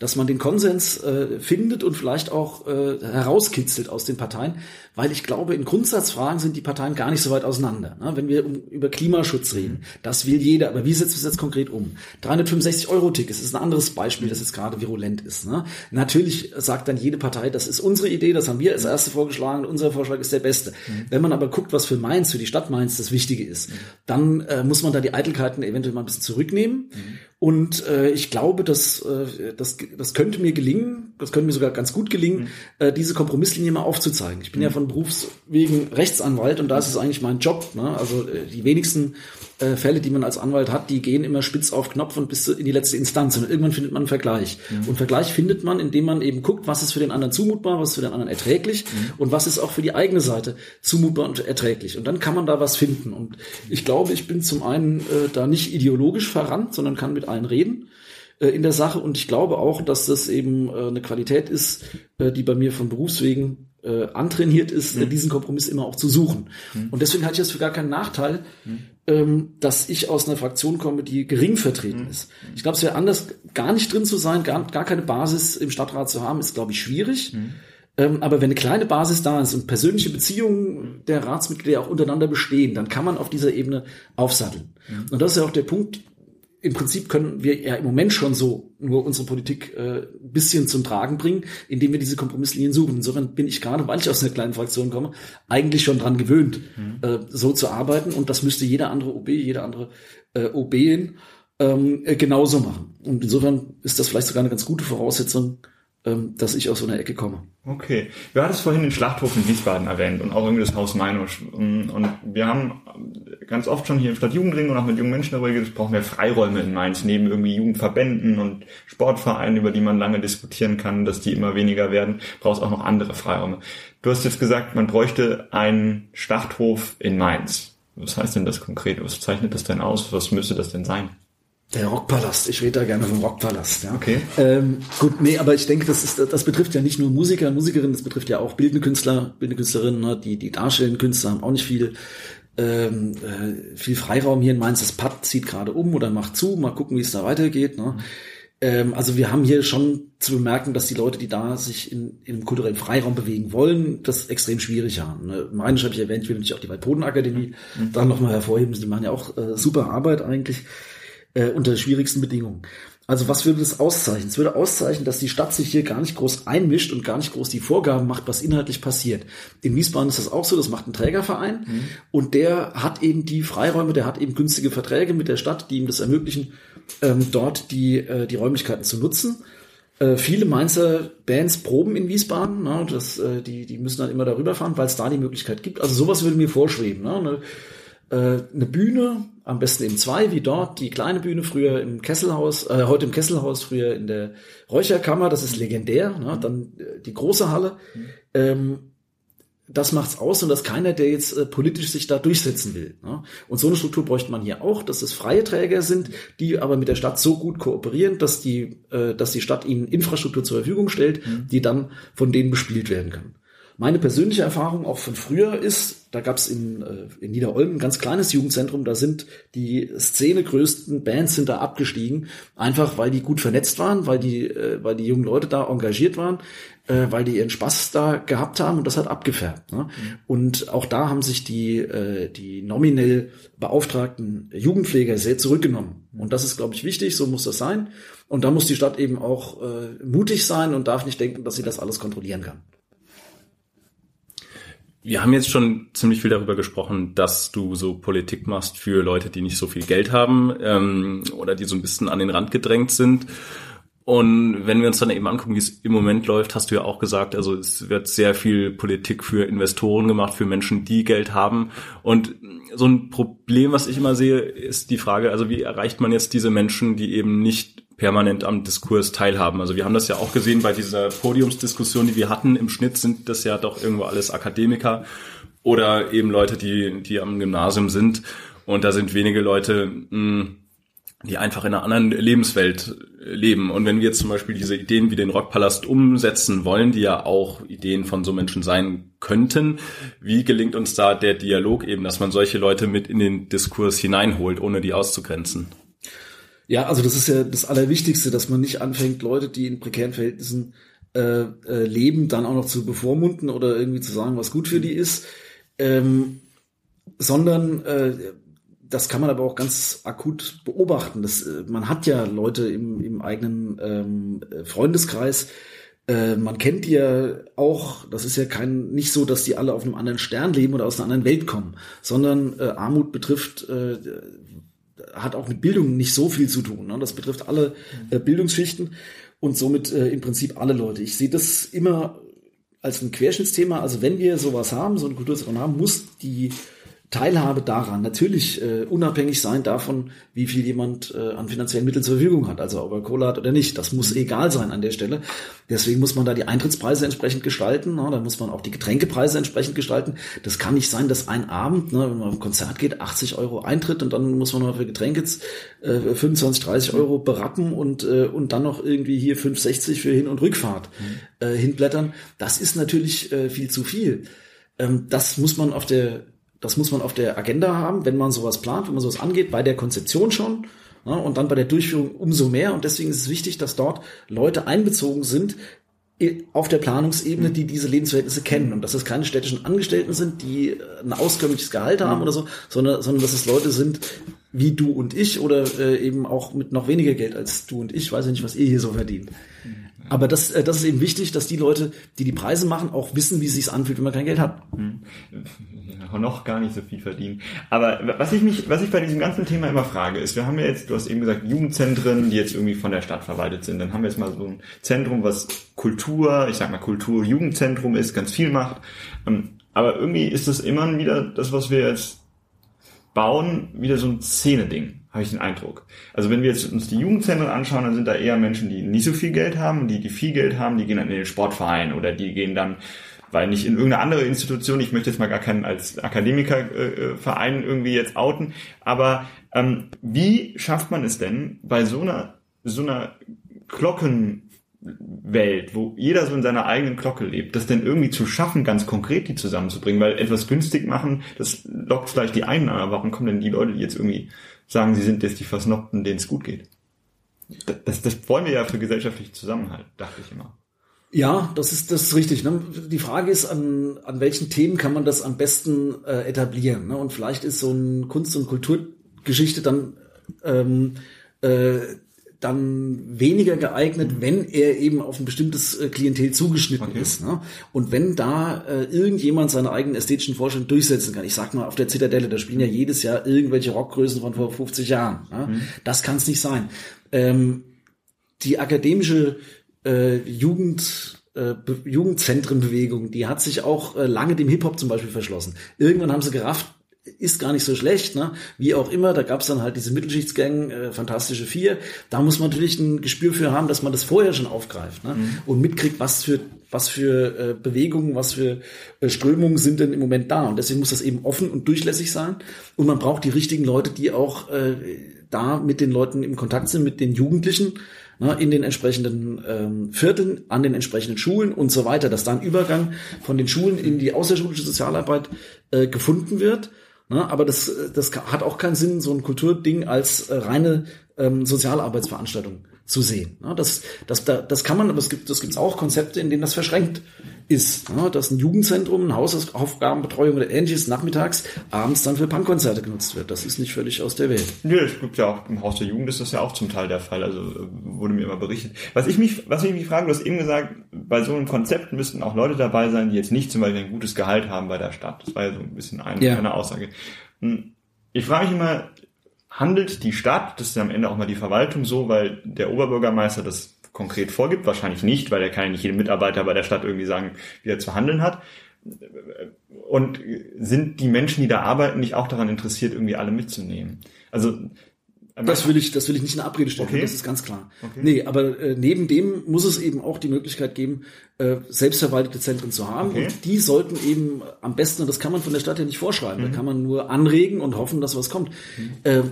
dass man den Konsens äh, findet und vielleicht auch äh, herauskitzelt aus den Parteien, weil ich glaube, in Grundsatzfragen sind die Parteien gar nicht so weit auseinander. Ne? Wenn wir um, über Klimaschutz reden, das will jeder, aber wie setzt es jetzt konkret um? 365 Euro Tickets ist ein anderes Beispiel, das jetzt gerade virulent ist. Ne? Natürlich sagt dann jede Partei, das ist unsere Idee, das haben wir als erste vorgeschlagen, unser Vorschlag ist der beste. Mhm. Wenn man aber guckt, was für Mainz, für die Stadt Mainz das Wichtige ist, mhm. dann äh, muss man da die Eitelkeiten eventuell mal ein bisschen zurücknehmen. Mhm. Und äh, ich glaube, dass äh, das, das könnte mir gelingen, das könnte mir sogar ganz gut gelingen, mhm. äh, diese Kompromisslinie mal aufzuzeigen. Ich bin mhm. ja von Berufswegen Rechtsanwalt und da ist es eigentlich mein Job. Ne? Also äh, die wenigsten äh, Fälle, die man als Anwalt hat, die gehen immer spitz auf Knopf und bis in die letzte Instanz. Und irgendwann findet man einen Vergleich. Mhm. Und Vergleich findet man, indem man eben guckt, was ist für den anderen zumutbar, was ist für den anderen erträglich mhm. und was ist auch für die eigene Seite zumutbar und erträglich. Und dann kann man da was finden. Und ich glaube, ich bin zum einen äh, da nicht ideologisch verrannt, sondern kann mit allen reden äh, in der Sache. Und ich glaube auch, dass das eben äh, eine Qualität ist, äh, die bei mir von Berufswegen äh, antrainiert ist, mhm. diesen Kompromiss immer auch zu suchen. Mhm. Und deswegen halte ich das für gar keinen Nachteil, mhm. Ähm, dass ich aus einer Fraktion komme, die gering vertreten mhm. ist. Ich glaube, es wäre anders, gar nicht drin zu sein, gar, gar keine Basis im Stadtrat zu haben, ist, glaube ich, schwierig. Mhm. Ähm, aber wenn eine kleine Basis da ist und persönliche Beziehungen der Ratsmitglieder auch untereinander bestehen, dann kann man auf dieser Ebene aufsatteln. Mhm. Und das ist ja auch der Punkt, im Prinzip können wir ja im Moment schon so nur unsere Politik äh, bisschen zum Tragen bringen, indem wir diese Kompromisslinien suchen. Insofern bin ich gerade, weil ich aus einer kleinen Fraktion komme, eigentlich schon dran gewöhnt, mhm. äh, so zu arbeiten. Und das müsste jeder andere OB, jede andere äh, OB ähm, äh, genauso machen. Und insofern ist das vielleicht sogar eine ganz gute Voraussetzung, dass ich aus so einer Ecke komme. Okay. Du hattest vorhin den Schlachthof in Wiesbaden erwähnt und auch irgendwie das Haus Meinusch. Und wir haben ganz oft schon hier im Stadtjugendring und auch mit jungen Menschen darüber gesprochen, wir Freiräume in Mainz, neben irgendwie Jugendverbänden und Sportvereinen, über die man lange diskutieren kann, dass die immer weniger werden, brauchst auch noch andere Freiräume. Du hast jetzt gesagt, man bräuchte einen Schlachthof in Mainz. Was heißt denn das konkret? Was zeichnet das denn aus? Was müsste das denn sein? Der Rockpalast, ich rede da gerne vom Rockpalast. Ja. Okay. Ähm, gut, nee, aber ich denke, das ist, das betrifft ja nicht nur Musiker, Musikerinnen, das betrifft ja auch bildende Künstler, bildende Künstlerinnen, ne, die die darstellenden Künstler haben auch nicht viel ähm, äh, viel Freiraum hier in Mainz. Das Pad zieht gerade um oder macht zu. Mal gucken, wie es da weitergeht. Ne? Ähm, also wir haben hier schon zu bemerken, dass die Leute, die da sich in, in einem kulturellen Freiraum bewegen wollen, das extrem schwierig haben. Ne? Meinisch habe ich erwähnt, ich will natürlich auch die Waldbodenakademie mhm. dann nochmal hervorheben. Die machen ja auch äh, super Arbeit eigentlich äh, unter schwierigsten Bedingungen. Also was würde das auszeichnen? Es würde auszeichnen, dass die Stadt sich hier gar nicht groß einmischt und gar nicht groß die Vorgaben macht, was inhaltlich passiert. In Wiesbaden ist das auch so, das macht ein Trägerverein mhm. und der hat eben die Freiräume, der hat eben günstige Verträge mit der Stadt, die ihm das ermöglichen, ähm, dort die, äh, die Räumlichkeiten zu nutzen. Äh, viele Mainzer Bands proben in Wiesbaden, ne, das, äh, die, die müssen dann immer darüber fahren, weil es da die Möglichkeit gibt. Also sowas würde mir vorschweben. Ne, eine, äh, eine Bühne, am besten eben zwei, wie dort, die kleine Bühne früher im Kesselhaus, äh, heute im Kesselhaus, früher in der Räucherkammer, das ist legendär, ne? dann äh, die große Halle. Ähm, das macht's aus und dass keiner, der jetzt äh, politisch sich da durchsetzen will. Ne? Und so eine Struktur bräuchte man hier auch, dass es freie Träger sind, die aber mit der Stadt so gut kooperieren, dass die, äh, dass die Stadt ihnen Infrastruktur zur Verfügung stellt, mhm. die dann von denen bespielt werden kann. Meine persönliche Erfahrung auch von früher ist, da gab es in, äh, in Niederolm ein ganz kleines Jugendzentrum, da sind die szenegrößten Bands sind da abgestiegen, einfach weil die gut vernetzt waren, weil die, äh, weil die jungen Leute da engagiert waren, äh, weil die ihren Spaß da gehabt haben und das hat abgefärbt. Ne? Mhm. Und auch da haben sich die, äh, die nominell beauftragten Jugendpfleger sehr zurückgenommen. Und das ist, glaube ich, wichtig, so muss das sein. Und da muss die Stadt eben auch äh, mutig sein und darf nicht denken, dass sie das alles kontrollieren kann. Wir haben jetzt schon ziemlich viel darüber gesprochen, dass du so Politik machst für Leute, die nicht so viel Geld haben ähm, oder die so ein bisschen an den Rand gedrängt sind. Und wenn wir uns dann eben angucken, wie es im Moment läuft, hast du ja auch gesagt, also es wird sehr viel Politik für Investoren gemacht, für Menschen, die Geld haben. Und so ein Problem, was ich immer sehe, ist die Frage, also wie erreicht man jetzt diese Menschen, die eben nicht permanent am Diskurs teilhaben. Also wir haben das ja auch gesehen bei dieser Podiumsdiskussion, die wir hatten. Im Schnitt sind das ja doch irgendwo alles Akademiker oder eben Leute, die, die am Gymnasium sind. Und da sind wenige Leute, hm, die einfach in einer anderen Lebenswelt leben. Und wenn wir jetzt zum Beispiel diese Ideen wie den Rockpalast umsetzen wollen, die ja auch Ideen von so Menschen sein könnten, wie gelingt uns da der Dialog eben, dass man solche Leute mit in den Diskurs hineinholt, ohne die auszugrenzen? Ja, also das ist ja das Allerwichtigste, dass man nicht anfängt, Leute, die in prekären Verhältnissen äh, äh, leben, dann auch noch zu bevormunden oder irgendwie zu sagen, was gut für die ist, ähm, sondern äh, das kann man aber auch ganz akut beobachten. Das, äh, man hat ja Leute im, im eigenen ähm, Freundeskreis, äh, man kennt die ja auch, das ist ja kein, nicht so, dass die alle auf einem anderen Stern leben oder aus einer anderen Welt kommen, sondern äh, Armut betrifft äh, hat auch mit Bildung nicht so viel zu tun. Ne? Das betrifft alle äh, Bildungsschichten und somit äh, im Prinzip alle Leute. Ich sehe das immer als ein Querschnittsthema. Also wenn wir sowas haben, so eine Kulturzentrum haben, muss die Teilhabe daran natürlich äh, unabhängig sein davon, wie viel jemand äh, an finanziellen Mitteln zur Verfügung hat, also ob er Kohle hat oder nicht. Das muss egal sein an der Stelle. Deswegen muss man da die Eintrittspreise entsprechend gestalten. Ne? Da muss man auch die Getränkepreise entsprechend gestalten. Das kann nicht sein, dass ein Abend, ne, wenn man auf ein Konzert geht, 80 Euro Eintritt und dann muss man noch für Getränke äh, 25, 30 Euro berappen und, äh, und dann noch irgendwie hier 5,60 für Hin- und Rückfahrt mhm. äh, hinblättern. Das ist natürlich äh, viel zu viel. Ähm, das muss man auf der das muss man auf der Agenda haben, wenn man sowas plant, wenn man sowas angeht, bei der Konzeption schon ja, und dann bei der Durchführung umso mehr. Und deswegen ist es wichtig, dass dort Leute einbezogen sind auf der Planungsebene, die diese Lebensverhältnisse kennen. Und dass es keine städtischen Angestellten sind, die ein auskömmliches Gehalt haben mhm. oder so, sondern, sondern dass es Leute sind wie du und ich oder äh, eben auch mit noch weniger Geld als du und ich. Weiß ja nicht, was ihr hier so verdient. Mhm. Aber das, äh, das ist eben wichtig, dass die Leute, die die Preise machen, auch wissen, wie es sich anfühlt, wenn man kein Geld hat. Noch gar nicht so viel verdienen. Aber was ich mich, was ich bei diesem ganzen Thema immer frage, ist, wir haben ja jetzt, du hast eben gesagt, Jugendzentren, die jetzt irgendwie von der Stadt verwaltet sind. Dann haben wir jetzt mal so ein Zentrum, was Kultur, ich sag mal Kultur, Jugendzentrum ist, ganz viel macht. Ähm, aber irgendwie ist das immer wieder das, was wir jetzt bauen, wieder so ein Szene-Ding habe ich den Eindruck. Also wenn wir jetzt uns die Jugendzentren anschauen, dann sind da eher Menschen, die nicht so viel Geld haben, die, die viel Geld haben, die gehen dann in den Sportverein oder die gehen dann, weil nicht in irgendeine andere Institution, ich möchte jetzt mal gar keinen als Akademikerverein äh, irgendwie jetzt outen, aber ähm, wie schafft man es denn bei so einer, so einer Glocken Welt, wo jeder so in seiner eigenen Glocke lebt, das denn irgendwie zu schaffen, ganz konkret die zusammenzubringen, weil etwas günstig machen, das lockt vielleicht die einen an, aber warum kommen denn die Leute, die jetzt irgendwie sagen, sie sind jetzt die Versnobten, denen es gut geht. Das, das wollen wir ja für gesellschaftlichen Zusammenhalt, dachte ich immer. Ja, das ist das ist richtig. Ne? Die Frage ist, an, an welchen Themen kann man das am besten äh, etablieren? Ne? Und vielleicht ist so eine Kunst- und Kulturgeschichte dann ähm, äh, dann weniger geeignet, wenn er eben auf ein bestimmtes äh, Klientel zugeschnitten okay. ist. Ne? Und wenn da äh, irgendjemand seine eigenen ästhetischen Vorstellungen durchsetzen kann. Ich sag mal, auf der Zitadelle, da spielen ja jedes Jahr irgendwelche Rockgrößen von vor 50 Jahren. Ne? Mhm. Das kann es nicht sein. Ähm, die akademische äh, Jugend äh, Jugendzentrenbewegung, die hat sich auch äh, lange dem Hip-Hop zum Beispiel verschlossen. Irgendwann haben sie gerafft, ist gar nicht so schlecht, ne? Wie auch immer, da gab's dann halt diese Mittelschichtsgang, äh, Fantastische Vier. Da muss man natürlich ein Gespür für haben, dass man das vorher schon aufgreift ne? Mhm. und mitkriegt, was für was für äh, Bewegungen, was für äh, Strömungen sind denn im Moment da. Und deswegen muss das eben offen und durchlässig sein. Und man braucht die richtigen Leute, die auch äh, da mit den Leuten im Kontakt sind, mit den Jugendlichen ne, in den entsprechenden ähm, Vierteln, an den entsprechenden Schulen und so weiter, dass da ein Übergang von den Schulen in die außerschulische Sozialarbeit äh, gefunden wird. Ne, aber das, das hat auch keinen Sinn, so ein Kulturding als äh, reine ähm, Sozialarbeitsveranstaltung zu sehen. Das, das, das kann man, aber es gibt das gibt's auch Konzepte, in denen das verschränkt ist. Dass ein Jugendzentrum, eine Hausaufgabenbetreuung oder ähnliches nachmittags, abends dann für Punkkonzerte genutzt wird. Das ist nicht völlig aus der Welt. Ja, es gibt ja auch im Haus der Jugend ist das ja auch zum Teil der Fall. Also äh, wurde mir immer berichtet. Was ich mich, was ich mich frage, du hast eben gesagt, bei so einem Konzept müssten auch Leute dabei sein, die jetzt nicht zum Beispiel ein gutes Gehalt haben bei der Stadt. Das war ja so ein bisschen eine, ja. eine Aussage. Hm, ich frage mich immer, handelt die Stadt, das ist am Ende auch mal die Verwaltung so, weil der Oberbürgermeister das konkret vorgibt, wahrscheinlich nicht, weil er kann ja nicht jedem Mitarbeiter bei der Stadt irgendwie sagen, wie er zu handeln hat. Und sind die Menschen, die da arbeiten, nicht auch daran interessiert, irgendwie alle mitzunehmen? Also das will ich, das will ich nicht in Abrede stellen, okay. das ist ganz klar. Okay. Nee, aber äh, neben dem muss es eben auch die Möglichkeit geben, äh, selbstverwaltete Zentren zu haben. Okay. Und die sollten eben am besten, und das kann man von der Stadt ja nicht vorschreiben, mhm. da kann man nur anregen und hoffen, dass was kommt. Mhm. Äh,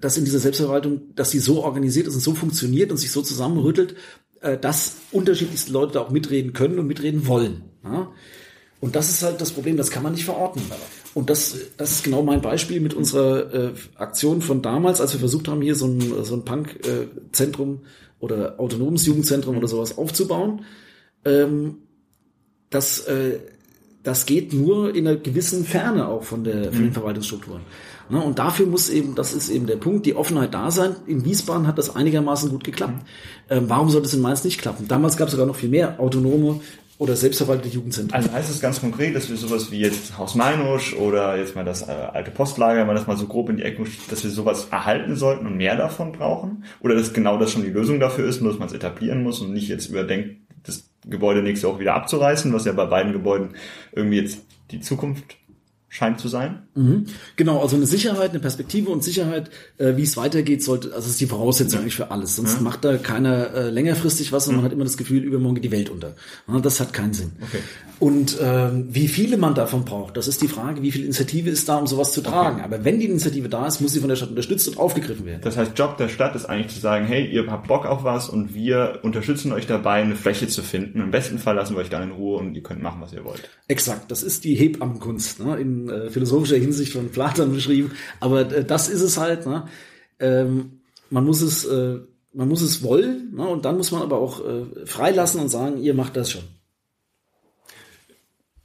dass in dieser Selbstverwaltung, dass sie so organisiert ist und so funktioniert und sich so zusammenrüttelt, äh, dass unterschiedlichste Leute da auch mitreden können und mitreden wollen. Ja? Und das ist halt das Problem, das kann man nicht verorten. Und das, das ist genau mein Beispiel mit unserer äh, Aktion von damals, als wir versucht haben, hier so ein, so ein Punk-Zentrum äh, oder autonomes Jugendzentrum oder sowas aufzubauen. Ähm, das, äh, das geht nur in einer gewissen Ferne auch von, der, von den mhm. Verwaltungsstrukturen. Ne, und dafür muss eben, das ist eben der Punkt, die Offenheit da sein. In Wiesbaden hat das einigermaßen gut geklappt. Mhm. Ähm, warum sollte es in Mainz nicht klappen? Damals gab es sogar noch viel mehr autonome oder selbstverwaltete Jugendzentren. Also heißt es ganz konkret, dass wir sowas wie jetzt Haus Meinusch oder jetzt mal das äh, alte Postlager, wenn man das mal so grob in die Ecke, dass wir sowas erhalten sollten und mehr davon brauchen? Oder dass genau das schon die Lösung dafür ist, nur dass man es etablieren muss und nicht jetzt überdenkt, das Gebäude nächste Woche wieder abzureißen, was ja bei beiden Gebäuden irgendwie jetzt die Zukunft scheint zu sein. Mhm. Genau, also eine Sicherheit, eine Perspektive und Sicherheit, äh, wie es weitergeht, sollte, also ist die Voraussetzung ja. eigentlich für alles. Sonst ja. macht da keiner äh, längerfristig was und mhm. man hat immer das Gefühl, übermorgen geht die Welt unter. Ja, das hat keinen Sinn. Okay. Und ähm, wie viele man davon braucht, das ist die Frage, wie viel Initiative ist da, um sowas zu tragen. Okay. Aber wenn die Initiative da ist, muss sie von der Stadt unterstützt und aufgegriffen werden. Das heißt, Job der Stadt ist eigentlich zu sagen, hey, ihr habt Bock auf was und wir unterstützen euch dabei, eine Fläche zu finden. Im besten Fall lassen wir euch dann in Ruhe und ihr könnt machen, was ihr wollt. Exakt, das ist die Hebammenkunst. Ne? In äh, philosophischer Hinsicht von Platon beschrieben. Aber äh, das ist es halt. Ne? Ähm, man muss es, äh, man muss es wollen ne? und dann muss man aber auch äh, freilassen und sagen, ihr macht das schon.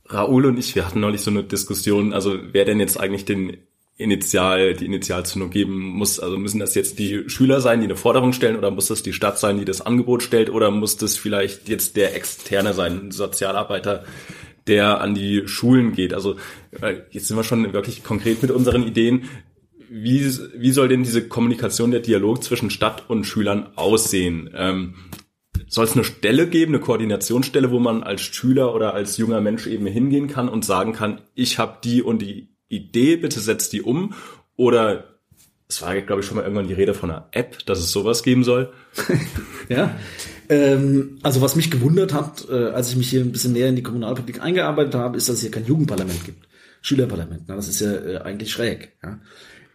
Raoul und ich, wir hatten neulich so eine Diskussion, also wer denn jetzt eigentlich den Initial, die Initialzündung geben muss. Also müssen das jetzt die Schüler sein, die eine Forderung stellen, oder muss das die Stadt sein, die das Angebot stellt, oder muss das vielleicht jetzt der Externe sein, ein Sozialarbeiter, der an die Schulen geht. Also äh, jetzt sind wir schon wirklich konkret mit unseren Ideen. Wie, wie soll denn diese Kommunikation, der Dialog zwischen Stadt und Schülern aussehen? Ähm, soll es eine Stelle geben, eine Koordinationsstelle, wo man als Schüler oder als junger Mensch eben hingehen kann und sagen kann, ich habe die und die Idee, bitte setzt die um? Oder es war, glaube ich, schon mal irgendwann die Rede von einer App, dass es sowas geben soll. ja, ähm, also was mich gewundert hat, äh, als ich mich hier ein bisschen näher in die Kommunalpolitik eingearbeitet habe, ist, dass es hier kein Jugendparlament gibt. Schülerparlament. Na, das ist ja äh, eigentlich schräg. Ja.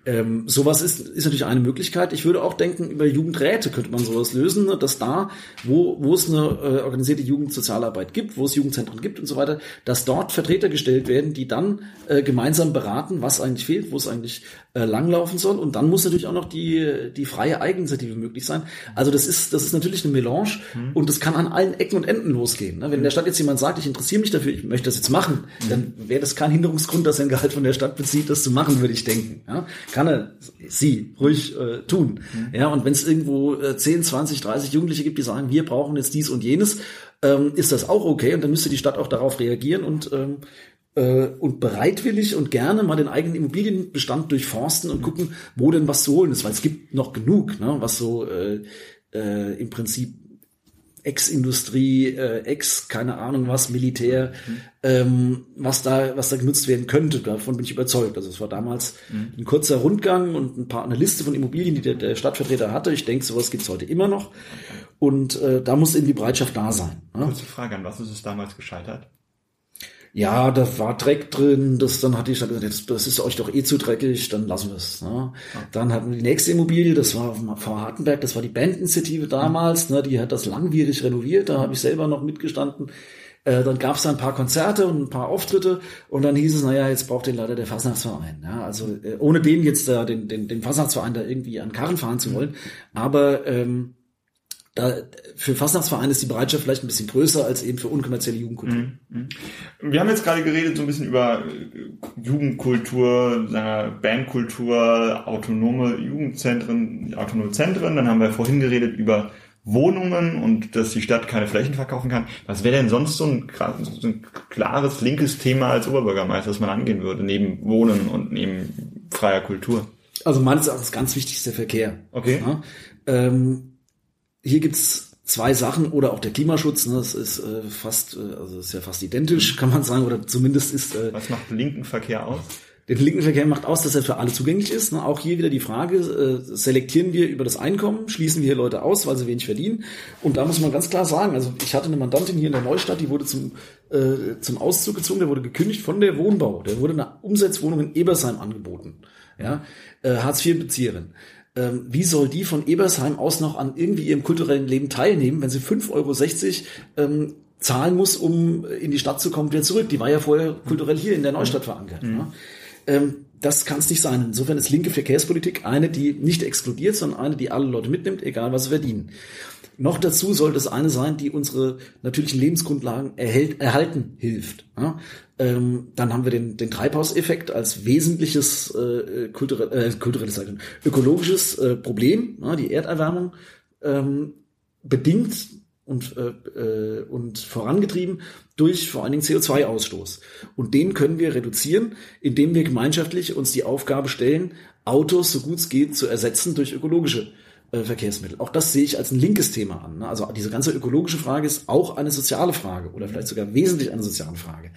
Ähm, sowas ist, ist natürlich eine Möglichkeit. Ich würde auch denken, über Jugendräte könnte man sowas lösen, ne, dass da, wo, wo es eine äh, organisierte Jugendsozialarbeit gibt, wo es Jugendzentren gibt und so weiter, dass dort Vertreter gestellt werden, die dann äh, gemeinsam beraten, was eigentlich fehlt, wo es eigentlich äh, langlaufen soll. Und dann muss natürlich auch noch die, die freie Eigeninitiative möglich sein. Also das ist, das ist natürlich eine Melange mhm. und das kann an allen Ecken und Enden losgehen. Ne? Wenn in der Stadt jetzt jemand sagt, ich interessiere mich dafür, ich möchte das jetzt machen, mhm. dann wäre das kein Hinderungsgrund, dass er ein Gehalt von der Stadt bezieht, das zu machen, würde ich denken. Ja? Kann er, sie, ruhig äh, tun. Mhm. Ja, und wenn es irgendwo äh, 10, 20, 30 Jugendliche gibt, die sagen, wir brauchen jetzt dies und jenes, ähm, ist das auch okay und dann müsste die Stadt auch darauf reagieren und ähm, äh, und bereitwillig und gerne mal den eigenen Immobilienbestand durchforsten und gucken, wo denn was zu holen ist, weil es gibt noch genug, ne, was so äh, äh, im Prinzip Ex-Industrie, äh, Ex, keine Ahnung was, Militär, mhm. ähm, was da, was da genutzt werden könnte. Davon bin ich überzeugt. Also es war damals mhm. ein kurzer Rundgang und ein paar, eine Liste von Immobilien, die der, der Stadtvertreter hatte. Ich denke, sowas gibt's heute immer noch. Und äh, da muss eben die Bereitschaft da sein. Ne? Kurze Frage, an was ist es damals gescheitert? Ja, da war Dreck drin, das dann hatte ich gesagt, das, das ist euch doch eh zu dreckig, dann lassen wir es. Ne? Ja. Dann hatten wir die nächste Immobilie, das war Frau Hartenberg, das war die Bandinitiative damals, mhm. ne, die hat das langwierig renoviert, da habe ich selber noch mitgestanden. Äh, dann gab es da ein paar Konzerte und ein paar Auftritte und dann hieß es, naja, jetzt braucht den leider der Fasnachtsverein. Ja? Also äh, ohne den jetzt da den, den, den Fasnachtsverein da irgendwie an Karren fahren zu wollen. Aber ähm, da, für Fastnachtsvereine ist die Bereitschaft vielleicht ein bisschen größer als eben für unkommerzielle Jugendkultur. Mhm, mhm. Wir haben jetzt gerade geredet so ein bisschen über äh, Jugendkultur, Bandkultur, autonome Jugendzentren, autonome Zentren. Dann haben wir vorhin geredet über Wohnungen und dass die Stadt keine Flächen verkaufen kann. Was wäre denn sonst so ein, so ein klares linkes Thema als Oberbürgermeister, das man angehen würde, neben Wohnen und neben freier Kultur? Also meines Erachtens ganz wichtig ist der Verkehr. Okay. Ja, ähm, hier gibt's zwei Sachen oder auch der Klimaschutz, ne, das ist äh, fast, äh, also ist ja fast identisch, kann man sagen, oder zumindest ist. Äh, Was macht linken Verkehr aus? Den linken Verkehr macht aus, dass er für alle zugänglich ist. Ne? Auch hier wieder die Frage, äh, selektieren wir über das Einkommen, schließen wir hier Leute aus, weil sie wenig verdienen. Und da muss man ganz klar sagen, also ich hatte eine Mandantin hier in der Neustadt, die wurde zum, äh, zum Auszug gezogen, der wurde gekündigt von der Wohnbau. Der wurde eine Umsetzwohnung in Ebersheim angeboten. Ja? Äh, Hartz-IV-Bezieherin ähm, wie soll die von Ebersheim aus noch an irgendwie ihrem kulturellen Leben teilnehmen, wenn sie 5,60 Euro ähm, zahlen muss, um in die Stadt zu kommen, wieder zurück. Die war ja vorher kulturell hier in der Neustadt verankert. Mhm. Ja. Ähm, das kann es nicht sein. Insofern ist linke Verkehrspolitik eine, die nicht exkludiert, sondern eine, die alle Leute mitnimmt, egal was sie verdienen. Noch dazu sollte es eine sein, die unsere natürlichen Lebensgrundlagen erhält, erhalten hilft. Ja? Ähm, dann haben wir den, den Treibhauseffekt als wesentliches äh, kulturell, äh, kulturelles, ökologisches äh, Problem. Ja? Die Erderwärmung ähm, bedingt und, äh, äh, und vorangetrieben durch vor allen Dingen CO2-Ausstoß. Und den können wir reduzieren, indem wir gemeinschaftlich uns die Aufgabe stellen, Autos so gut es geht zu ersetzen durch ökologische äh, Verkehrsmittel. Auch das sehe ich als ein linkes Thema an. Ne? Also diese ganze ökologische Frage ist auch eine soziale Frage oder vielleicht sogar wesentlich eine soziale Frage.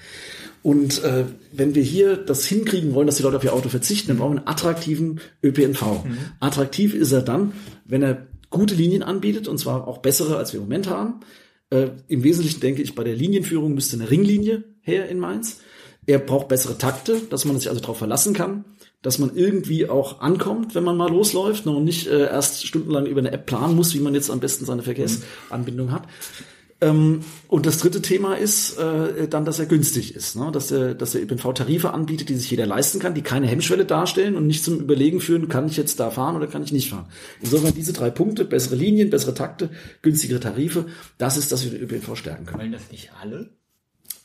Und äh, wenn wir hier das hinkriegen wollen, dass die Leute auf ihr Auto verzichten, dann brauchen wir einen attraktiven ÖPNV. Mhm. Attraktiv ist er dann, wenn er gute Linien anbietet, und zwar auch bessere, als wir im Moment haben. Äh, Im Wesentlichen denke ich, bei der Linienführung müsste eine Ringlinie her in Mainz. Er braucht bessere Takte, dass man sich also darauf verlassen kann dass man irgendwie auch ankommt, wenn man mal losläuft ne, und nicht äh, erst stundenlang über eine App planen muss, wie man jetzt am besten seine Verkehrsanbindung hat. Ähm, und das dritte Thema ist äh, dann, dass er günstig ist, ne? dass der, dass der ÖPNV Tarife anbietet, die sich jeder leisten kann, die keine Hemmschwelle darstellen und nicht zum Überlegen führen, kann ich jetzt da fahren oder kann ich nicht fahren. Insofern diese drei Punkte, bessere Linien, bessere Takte, günstigere Tarife, das ist, dass wir den ÖPNV stärken können. Wollen das nicht alle?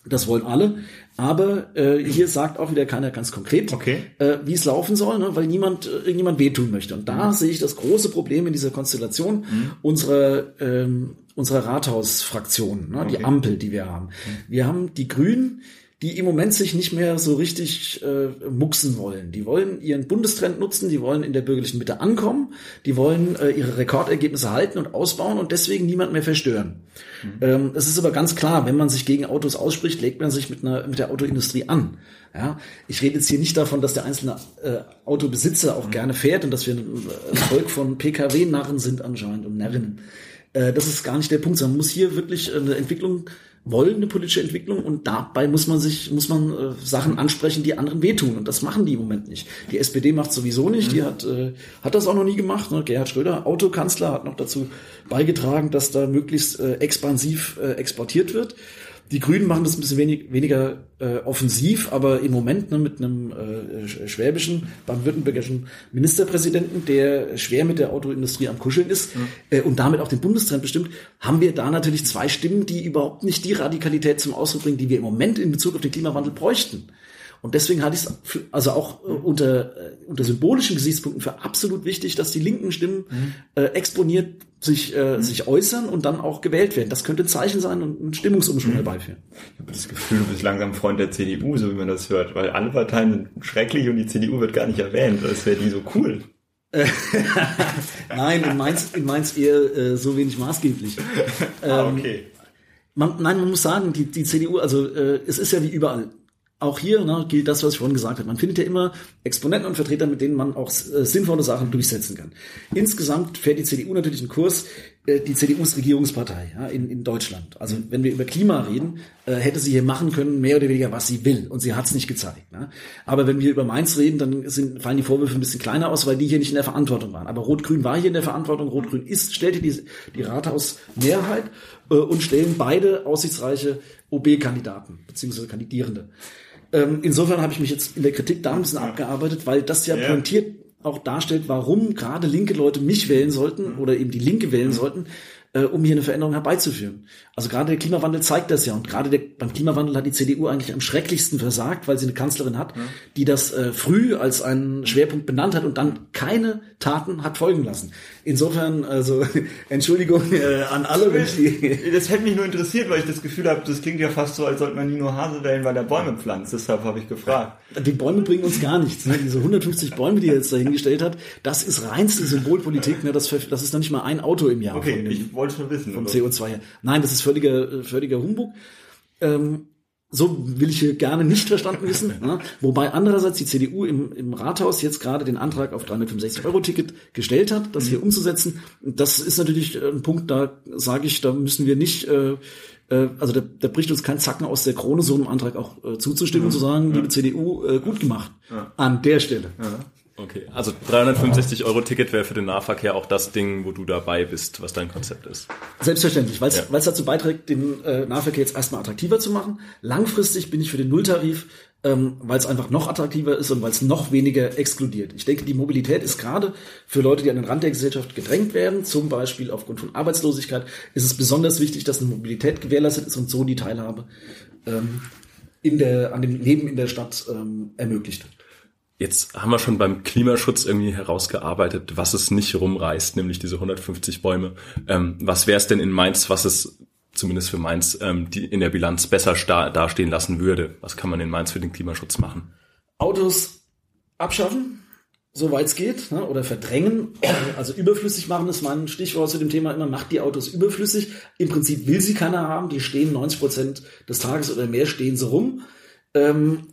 Das wollen alle. Aber äh, hier sagt auch wieder keiner ganz konkret, okay. äh, wie es laufen soll, ne? weil niemand äh, irgendjemand wehtun möchte. Und da mhm. sehe ich das große Problem in dieser Konstellation mhm. unserer ähm, unserer Rathausfraktion, ne? Okay. die Ampel, die wir haben. Mhm. Wir haben die Grünen, die im Moment sich nicht mehr so richtig äh, mucksen wollen. Die wollen ihren Bundestrend nutzen, die wollen in der bürgerlichen Mitte ankommen, die wollen äh, ihre Rekordergebnisse halten und ausbauen und deswegen niemand mehr verstören. Mhm. Ähm, es ist aber ganz klar, wenn man sich gegen Autos ausspricht, legt man sich mit, einer, mit der Autoindustrie an. Ja, ich rede jetzt hier nicht davon, dass der einzelne äh, Autobesitzer auch mhm. gerne fährt und dass wir ein Volk von PKW-Narren sind anscheinend und Närrinnen. Äh, das ist gar nicht der Punkt, sondern man muss hier wirklich eine Entwicklung wollen eine politische Entwicklung und dabei muss man sich, muss man äh, Sachen ansprechen, die anderen wehtun und das machen die im Moment nicht. Die SPD macht sowieso nicht, mhm. die hat, äh, hat das auch noch nie gemacht. Ne? Gerhard Schröder, Autokanzler, hat noch dazu beigetragen, dass da möglichst äh, expansiv äh, exportiert wird. Die Grünen machen das ein bisschen wenig, weniger äh, offensiv, aber im Moment ne, mit einem äh, schwäbischen, baden-württembergischen Ministerpräsidenten, der schwer mit der Autoindustrie am Kuscheln ist mhm. äh, und damit auch den Bundestrend bestimmt, haben wir da natürlich zwei Stimmen, die überhaupt nicht die Radikalität zum Ausdruck bringen, die wir im Moment in Bezug auf den Klimawandel bräuchten. Und deswegen hatte ich es also auch äh, unter, äh, unter symbolischen Gesichtspunkten für absolut wichtig, dass die linken Stimmen mhm. äh, exponiert sich, äh, mhm. sich äußern und dann auch gewählt werden. Das könnte ein Zeichen sein und einen Stimmungsumschwung mhm. herbeiführen. Ich habe das Gefühl, du bist langsam Freund der CDU, so wie man das hört, weil alle Parteien sind schrecklich und die CDU wird gar nicht erwähnt. Das wäre die so cool. nein, in Mainz, in Mainz eher äh, so wenig maßgeblich. ah, okay. Man, nein, man muss sagen, die, die CDU, also äh, es ist ja wie überall. Auch hier ne, gilt das, was ich vorhin gesagt habe. Man findet ja immer Exponenten und Vertreter, mit denen man auch äh, sinnvolle Sachen durchsetzen kann. Insgesamt fährt die CDU natürlich einen Kurs. Äh, die CDU ist Regierungspartei ja, in, in Deutschland. Also wenn wir über Klima reden, äh, hätte sie hier machen können, mehr oder weniger, was sie will. Und sie hat es nicht gezeigt. Ne? Aber wenn wir über Mainz reden, dann sind, fallen die Vorwürfe ein bisschen kleiner aus, weil die hier nicht in der Verantwortung waren. Aber Rot-Grün war hier in der Verantwortung. Rot-Grün ist, stellte die, die Rathausmehrheit äh, und stellen beide aussichtsreiche OB-Kandidaten beziehungsweise Kandidierende. Ähm, insofern habe ich mich jetzt in der Kritik da ein bisschen abgearbeitet, weil das ja, ja. pointiert auch darstellt, warum gerade linke Leute mich wählen sollten oder eben die Linke wählen sollten, äh, um hier eine Veränderung herbeizuführen. Also gerade der Klimawandel zeigt das ja und gerade der, beim Klimawandel hat die CDU eigentlich am schrecklichsten versagt, weil sie eine Kanzlerin hat, ja. die das äh, früh als einen Schwerpunkt benannt hat und dann keine Taten hat folgen lassen. Insofern, also Entschuldigung äh, an alle, ich die Das hätte mich nur interessiert, weil ich das Gefühl habe, das klingt ja fast so, als sollte man Nino Hase wählen, weil er Bäume pflanzt. Deshalb habe ich gefragt. Die Bäume bringen uns gar nichts. Ne? Diese 150 Bäume, die er jetzt dahingestellt hat, das ist reinste Symbolpolitik. Ne? Das, das ist dann nicht mal ein Auto im Jahr. Okay, ich wollte schon wissen. Vom CO2 her. Nein, das ist völliger, völliger Humbug. Ähm, so will ich hier gerne nicht verstanden wissen. Ne? Wobei andererseits die CDU im, im Rathaus jetzt gerade den Antrag auf 365-Euro-Ticket gestellt hat, das hier mhm. umzusetzen. Das ist natürlich ein Punkt, da sage ich, da müssen wir nicht, äh, äh, also da, da bricht uns kein Zacken aus der Krone, so einem Antrag auch äh, zuzustimmen und zu sagen, ja. liebe CDU, äh, gut gemacht. Ja. An der Stelle. Okay, also 365 Euro Ticket wäre für den Nahverkehr auch das Ding, wo du dabei bist, was dein Konzept ist. Selbstverständlich, weil es ja. dazu beiträgt, den äh, Nahverkehr jetzt erstmal attraktiver zu machen. Langfristig bin ich für den Nulltarif, ähm, weil es einfach noch attraktiver ist und weil es noch weniger exkludiert. Ich denke, die Mobilität ist gerade für Leute, die an den Rand der Gesellschaft gedrängt werden, zum Beispiel aufgrund von Arbeitslosigkeit, ist es besonders wichtig, dass eine Mobilität gewährleistet ist und so die Teilhabe ähm, in der, an dem Leben in der Stadt ähm, ermöglicht wird. Jetzt haben wir schon beim Klimaschutz irgendwie herausgearbeitet, was es nicht rumreißt, nämlich diese 150 Bäume. Ähm, was wäre es denn in Mainz, was es zumindest für Mainz ähm, die in der Bilanz besser dastehen lassen würde? Was kann man in Mainz für den Klimaschutz machen? Autos abschaffen, soweit es geht, ne? oder verdrängen, also überflüssig machen ist mein Stichwort zu dem Thema immer, macht die Autos überflüssig. Im Prinzip will sie keiner haben, die stehen 90 Prozent des Tages oder mehr stehen sie rum. Ähm,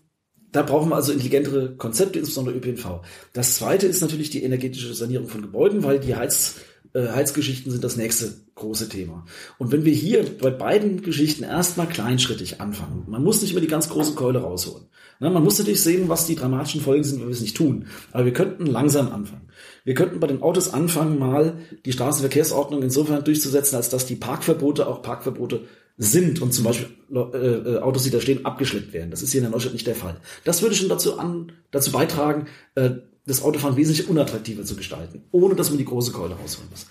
da brauchen wir also intelligentere Konzepte, insbesondere ÖPNV. Das zweite ist natürlich die energetische Sanierung von Gebäuden, weil die Heiz, äh, Heizgeschichten sind das nächste große Thema. Und wenn wir hier bei beiden Geschichten erstmal kleinschrittig anfangen, man muss nicht immer die ganz große Keule rausholen. Na, man muss natürlich sehen, was die dramatischen Folgen sind, wenn wir es nicht tun. Aber wir könnten langsam anfangen. Wir könnten bei den Autos anfangen, mal die Straßenverkehrsordnung insofern durchzusetzen, als dass die Parkverbote auch Parkverbote sind und zum Beispiel äh, äh, Autos, die da stehen, abgeschleppt werden. Das ist hier in Neustadt nicht der Fall. Das würde schon dazu, an, dazu beitragen, äh, das Autofahren wesentlich unattraktiver zu gestalten, ohne dass man die große Keule rausholen muss.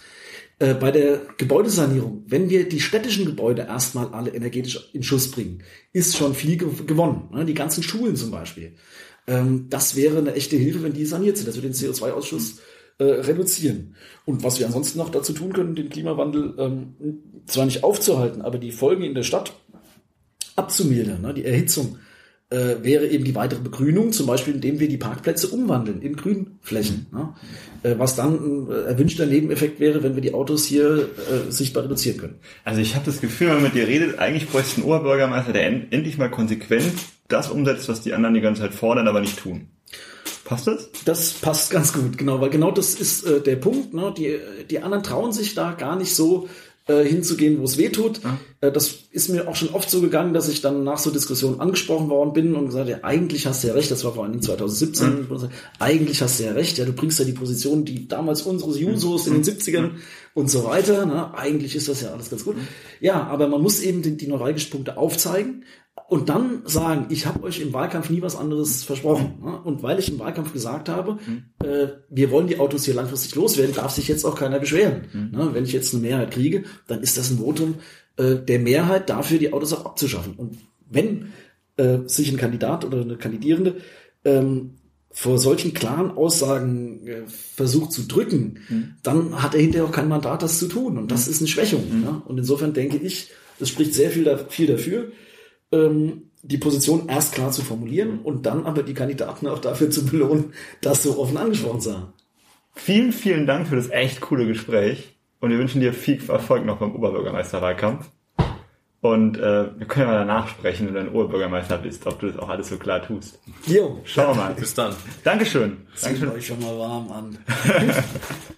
Äh, bei der Gebäudesanierung, wenn wir die städtischen Gebäude erstmal alle energetisch in Schuss bringen, ist schon viel gewonnen. Ne? Die ganzen Schulen zum Beispiel. Ähm, das wäre eine echte Hilfe, wenn die saniert sind. Das würde den CO2-Ausschuss äh, reduzieren. Und was wir ansonsten noch dazu tun können, den Klimawandel ähm, zwar nicht aufzuhalten, aber die Folgen in der Stadt abzumildern, ne? die Erhitzung, äh, wäre eben die weitere Begrünung, zum Beispiel indem wir die Parkplätze umwandeln in Grünflächen. Ne? Äh, was dann ein äh, erwünschter Nebeneffekt wäre, wenn wir die Autos hier äh, sichtbar reduzieren können. Also ich habe das Gefühl, wenn man mit dir redet, eigentlich bräuchte ein Oberbürgermeister, der end endlich mal konsequent das umsetzt, was die anderen die ganze Zeit fordern, aber nicht tun. Passt das? Das passt ganz gut, genau, weil genau das ist äh, der Punkt. Ne? Die, die anderen trauen sich da gar nicht so äh, hinzugehen, wo es weh tut. Ja. Äh, das ist mir auch schon oft so gegangen, dass ich dann nach so Diskussionen angesprochen worden bin und gesagt, ja, eigentlich hast du ja recht, das war vor allem 2017, ja. eigentlich hast du ja recht, ja, du bringst ja die Position, die damals unseres Jusos in den 70ern und so weiter, ne? eigentlich ist das ja alles ganz gut. Ja, aber man muss eben die, die neuralgischen Punkte aufzeigen, und dann sagen, ich habe euch im Wahlkampf nie was anderes versprochen. Ne? Und weil ich im Wahlkampf gesagt habe, mhm. äh, wir wollen die Autos hier langfristig loswerden, darf sich jetzt auch keiner beschweren. Mhm. Ne? Wenn ich jetzt eine Mehrheit kriege, dann ist das ein Votum äh, der Mehrheit dafür, die Autos auch abzuschaffen. Und wenn äh, sich ein Kandidat oder eine Kandidierende ähm, vor solchen klaren Aussagen äh, versucht zu drücken, mhm. dann hat er hinterher auch kein Mandat, das zu tun. Und das mhm. ist eine Schwächung. Mhm. Ja? Und insofern denke ich, es spricht sehr viel, da, viel dafür, ähm, die Position erst klar zu formulieren und dann aber die Kandidaten auch dafür zu belohnen, das so offen angesprochen haben. vielen, vielen Dank für das echt coole Gespräch und wir wünschen dir viel Erfolg noch beim Oberbürgermeisterwahlkampf. Und äh, wir können ja mal danach sprechen, wenn du ein Oberbürgermeister bist, ob du das auch alles so klar tust. Jo, Schauen wir mal. Bis dann. Dankeschön. zieht Dankeschön. euch schon mal warm an.